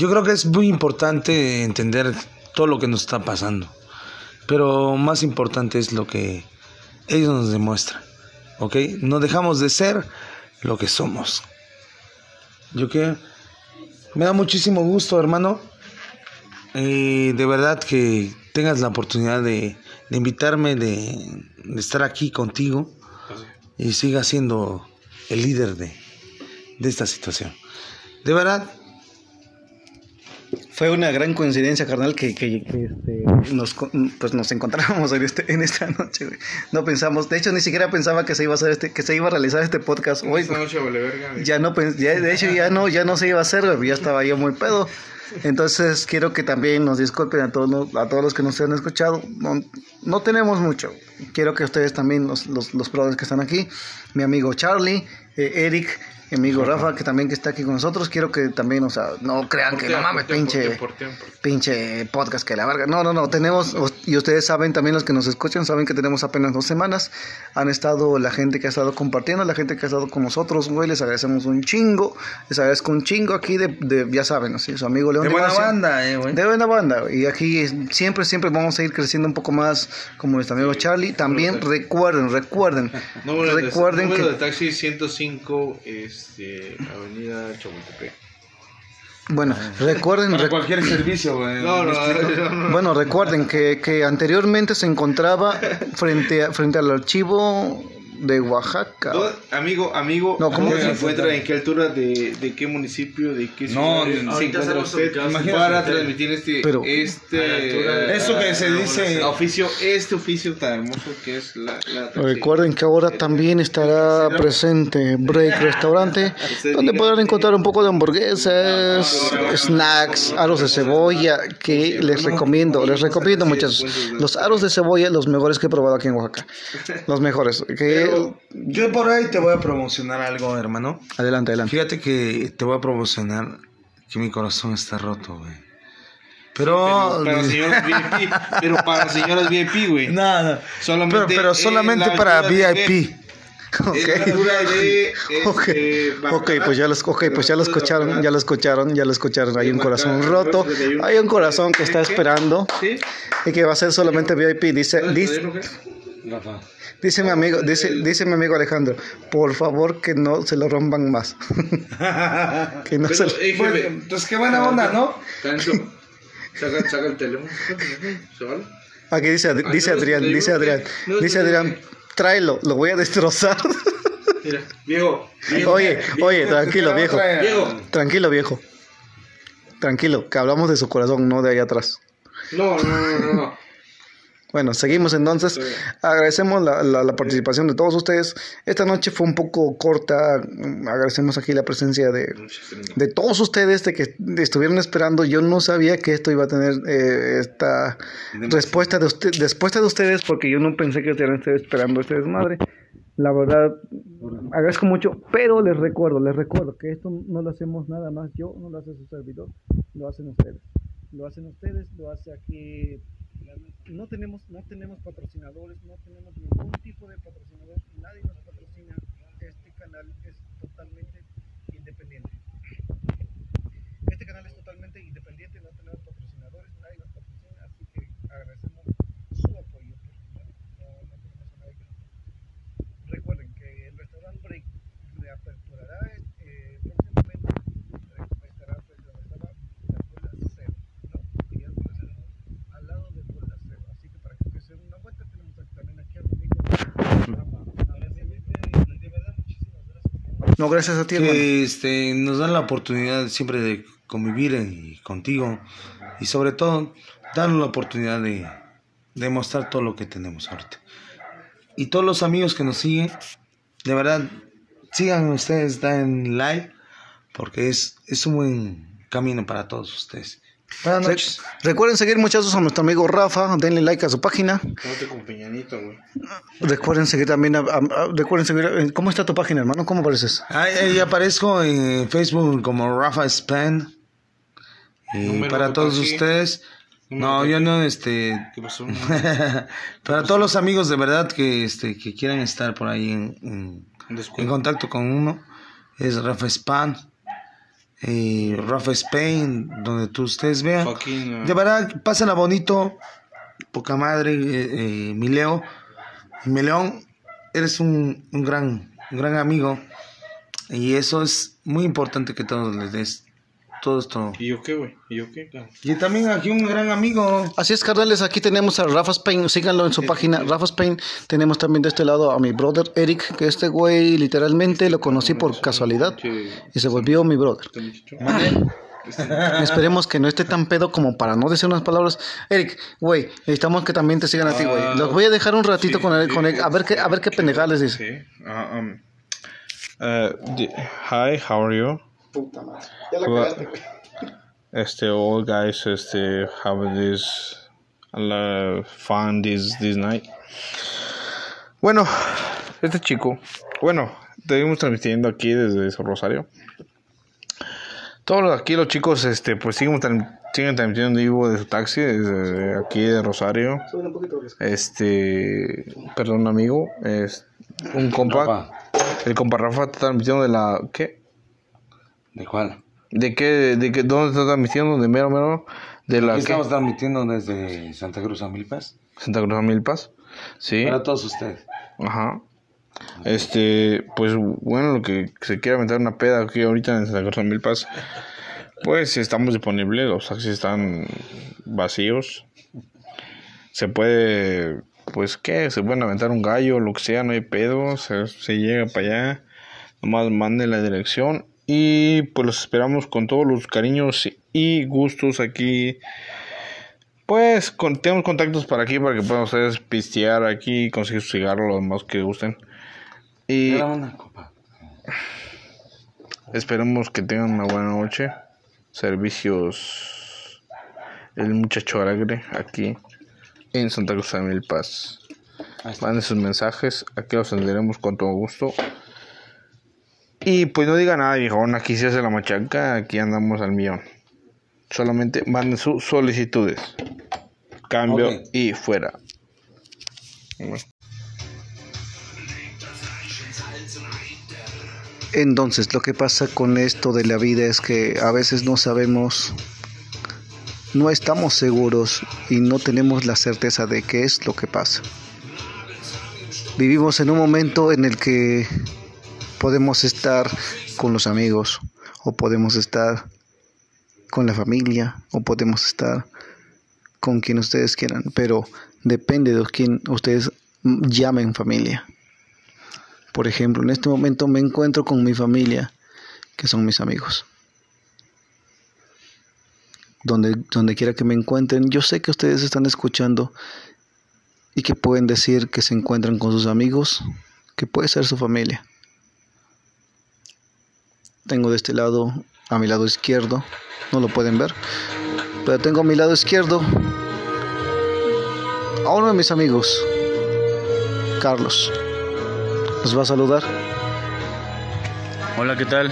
Yo creo que es muy importante entender todo lo que nos está pasando, pero más importante es lo que ellos nos demuestran, ¿ok? No dejamos de ser lo que somos. Yo que me da muchísimo gusto, hermano, y de verdad que tengas la oportunidad de, invitarme, de, estar aquí contigo y siga siendo el líder de, de esta situación. De verdad, fue una gran coincidencia, carnal, que, que, este, nos, pues nos encontramos en, este, en esta noche, No pensamos, de hecho, ni siquiera pensaba que se iba a hacer este, que se iba a realizar este podcast hoy. Esta noche vale verga. Ya no, ya, de hecho, ya no, ya no se iba a hacer, ya estaba yo muy pedo. Entonces quiero que también nos disculpen a todos, a todos los que nos han escuchado. No, no tenemos mucho. Quiero que ustedes también, los, los, los brothers que están aquí, mi amigo Charlie, eh, Eric, amigo Rafa, que también que está aquí con nosotros. Quiero que también, o sea, no crean que no mames, pinche, pinche podcast que la verga. No, no, no, tenemos, y ustedes saben, también los que nos escuchan, saben que tenemos apenas dos semanas. Han estado la gente que ha estado compartiendo, la gente que ha estado con nosotros, güey, les agradecemos un chingo. Les agradezco un chingo aquí de, de ya saben, así, su amigo León. De buena banda, eh, güey. De buena banda. Y aquí siempre, siempre vamos a ir creciendo un poco más como nuestro amigo Charlie. También recuerden, recuerden, recuerden que... de taxi 105 es este, Avenida Chapultepec. Bueno, recuerden... Para cualquier servicio, Bueno, recuerden que, que, anteriormente se encontraba frente, a, frente al archivo de Oaxaca. ¿Dó- Amigo, amigo, No, ¿cómo ¿cómo que se se encuentra? ¿En qué altura de, de qué municipio? ¿De qué No, ciudad se encuentra usted? ubicados en para transmitir este, Pero- este Eso que se dice- oficio, este oficio tan hermoso que es la, la Recuerden que ahora también estará presente Break Restaurante, donde podrán encontrar un poco de hamburguesas, snacks, aros de cebolla, que les recomiendo, les recomiendo muchachos. Los aros de cebolla, los mejores que he probado aquí en Oaxaca. Los mejores. Que... Yo por ahí te voy a promocionar algo, hermano. Adelante, adelante. Fíjate que te voy a promocionar que mi corazón está roto, güey. Pero... para señoras VIP, pero para señoras VIP, güey. No, no. Solamente pero, pero en solamente la para VIP. Altura de, Ok, este, ok, pues ya los, okay, pues ya lo escucharon, ya lo escucharon, ya lo escucharon. Hay un corazón roto, hay un corazón que está esperando ¿Sí? y que va a ser solamente VIP. Dice, dice, Rafa. Dice mi amigo, dice, dice mi amigo Alejandro, por favor que no se lo rompan más. que no se Pero, lo- Bueno, jefe, entonces qué buena onda, ¿no? Saca, saca el teléfono. Aquí dice, Ad- dice no, Adrián, dice que- Adrián, no, dice Adrián, tráelo, lo voy a destrozar. Mira, viejo. viejo, Oye, viejo, oye, tranquilo viejo, Viejo. tranquilo viejo, tranquilo, que hablamos de su corazón, no de ahí atrás. No, no, no, no, no. Bueno, seguimos entonces. Agradecemos la, la- la participación de todos ustedes. Esta noche fue un poco corta. Agradecemos aquí la presencia de, de todos ustedes de que estuvieron esperando. Yo no sabía que esto iba a tener eh, esta respuesta de usted, respuesta de ustedes porque yo no pensé que estuvieran esperando este desmadre. La verdad, agradezco mucho, pero les recuerdo, les recuerdo que esto no lo hacemos nada más yo, no lo hace su servidor, lo hacen ustedes. Lo hacen ustedes, lo hace aquí no tenemos no tenemos patrocinadores no tenemos ningún tipo de patrocinador nadie nos patrocina. Este canal es totalmente independiente este canal es totalmente independiente no tenemos patrocinadores nadie nos patrocina así que agradecemos su apoyo no, no tenemos a nadie que nos patrocine. recuerden que el restaurante Break reaperturará eh, próximamente eh, estará pues donde estaba la bola cero ¿no? Que ya no es al lado de Bola Cero. Así que para que ustedes se den una vuelta, tenemos aquí también aquí a mi amigo. De verdad, muchísimas gracias. No, gracias a ti, hermano. que este, nos dan la oportunidad siempre de convivir contigo y sobre todo darnos la oportunidad de, de mostrar todo lo que tenemos ahorita. Y todos los amigos que nos siguen, de verdad, sigan ustedes, den like, porque es, es un buen camino para todos ustedes. Buenas noches. Recuerden seguir muchachos a nuestro amigo Rafa, denle like a su página. Con Peñanito, güey. Recuerden seguir también, a- a- a- recuerden seguir, eh, ¿cómo está tu página, hermano? ¿Cómo apareces? Ahí, ahí aparezco en Facebook como Rafa Span. Y para todos ustedes. No, yo no, este. ¿Qué pasó? para todos los amigos de verdad que, este, que quieran estar por ahí en, en, en contacto con uno, es Rafa Span. Y Rafa Spain, donde tú ustedes vean. Fucking, uh, De verdad, pásenla bonito. Poca madre, eh, eh, mi Leo. Mi León, eres un, un gran, un gran amigo. Y eso es muy importante que todos les des todo esto. ¿Y yo qué, güey? ¿Y yo qué? Y también aquí un gran amigo. Así es, carnales, aquí tenemos a Rafa Spain, síganlo en su página, Rafa Spain. Tenemos también de este lado a mi brother Eric, que este güey literalmente lo conocí por casualidad y se volvió mi brother. Esperemos que no esté tan pedo como para no decir unas palabras. Eric, güey, necesitamos que también te sigan a ti, güey. Los voy a dejar un ratito con él, con él, a ver qué, a ver qué pendejadas les dice. Sí. Uh, um, uh, di- hi, how are you? Puta madre. Ya la Well, cagaste, güey. Este, all guys, este, have this uh, fun this this night. Bueno, este chico, bueno, seguimos transmitiendo aquí desde Rosario. Todos los- aquí los chicos, este, pues siguen, siguen transmitiendo en vivo de su taxi desde aquí de Rosario. Este, perdón, amigo, es un compa, el compa Rafa está transmitiendo de la, ¿qué? ¿De cuál? ¿De qué, de qué, dónde está transmitiendo? ¿De mero, mero? ¿De la Aquí qué? estamos transmitiendo desde Santa Cruz a Milpas. Santa Cruz a Milpas. Sí. Para todos ustedes. Ajá. Este, pues bueno, lo que se quiera meter una peda aquí ahorita en Santa Cruz a Milpas, pues estamos disponibles, los taxis están vacíos. Se puede pues que se pueden aventar un gallo, lo que sea, no hay pedo, se, se llega para allá, nomás manden la dirección y pues los esperamos con todos los cariños y gustos aquí. Pues con, tenemos contactos para aquí para que puedan ustedes pistear aquí, conseguir su cigarro, lo demás que gusten. Y esperemos que tengan una buena noche. Servicios El Muchacho Alegre aquí en Santa Cruz de Mil Paz. Manden sus mensajes, aquí los atenderemos con todo gusto. Y pues no diga nada, viejón, aquí se hace la machaca, aquí andamos al millón. Solamente manden sus solicitudes. Cambio y fuera. Entonces, lo que pasa con esto de la vida es que a veces no sabemos, no estamos seguros y no tenemos la certeza de qué es lo que pasa. Vivimos en un momento en el que podemos estar con los amigos o podemos estar con la familia o podemos estar con quien ustedes quieran, pero depende de quién ustedes llamen familia. Por ejemplo, en este momento me encuentro con mi familia, que son mis amigos. Donde, donde quiera que me encuentren, yo sé que ustedes están escuchando y que pueden decir que se encuentran con sus amigos, que puede ser su familia. Tengo de este lado, a mi lado izquierdo, no lo pueden ver, pero tengo a mi lado izquierdo a uno de mis amigos, Carlos. Nos va a saludar. Hola, ¿qué tal?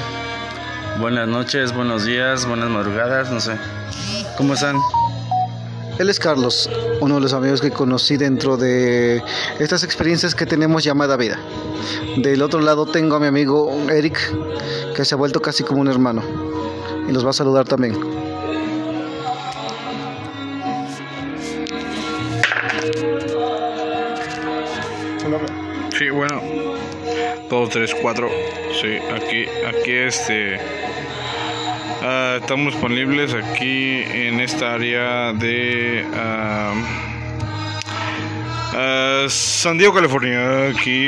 Buenas noches, buenos días, buenas madrugadas, no sé. ¿Cómo están? Él es Carlos, uno de los amigos que conocí dentro de estas experiencias que tenemos llamada vida. Del otro lado tengo a mi amigo Eric, que se ha vuelto casi como un hermano. Y nos va a saludar también. Sí, bueno. Dos, tres, cuatro. Sí, aquí, aquí este. Ah, estamos disponibles aquí en esta área de ah, San Diego, California. Aquí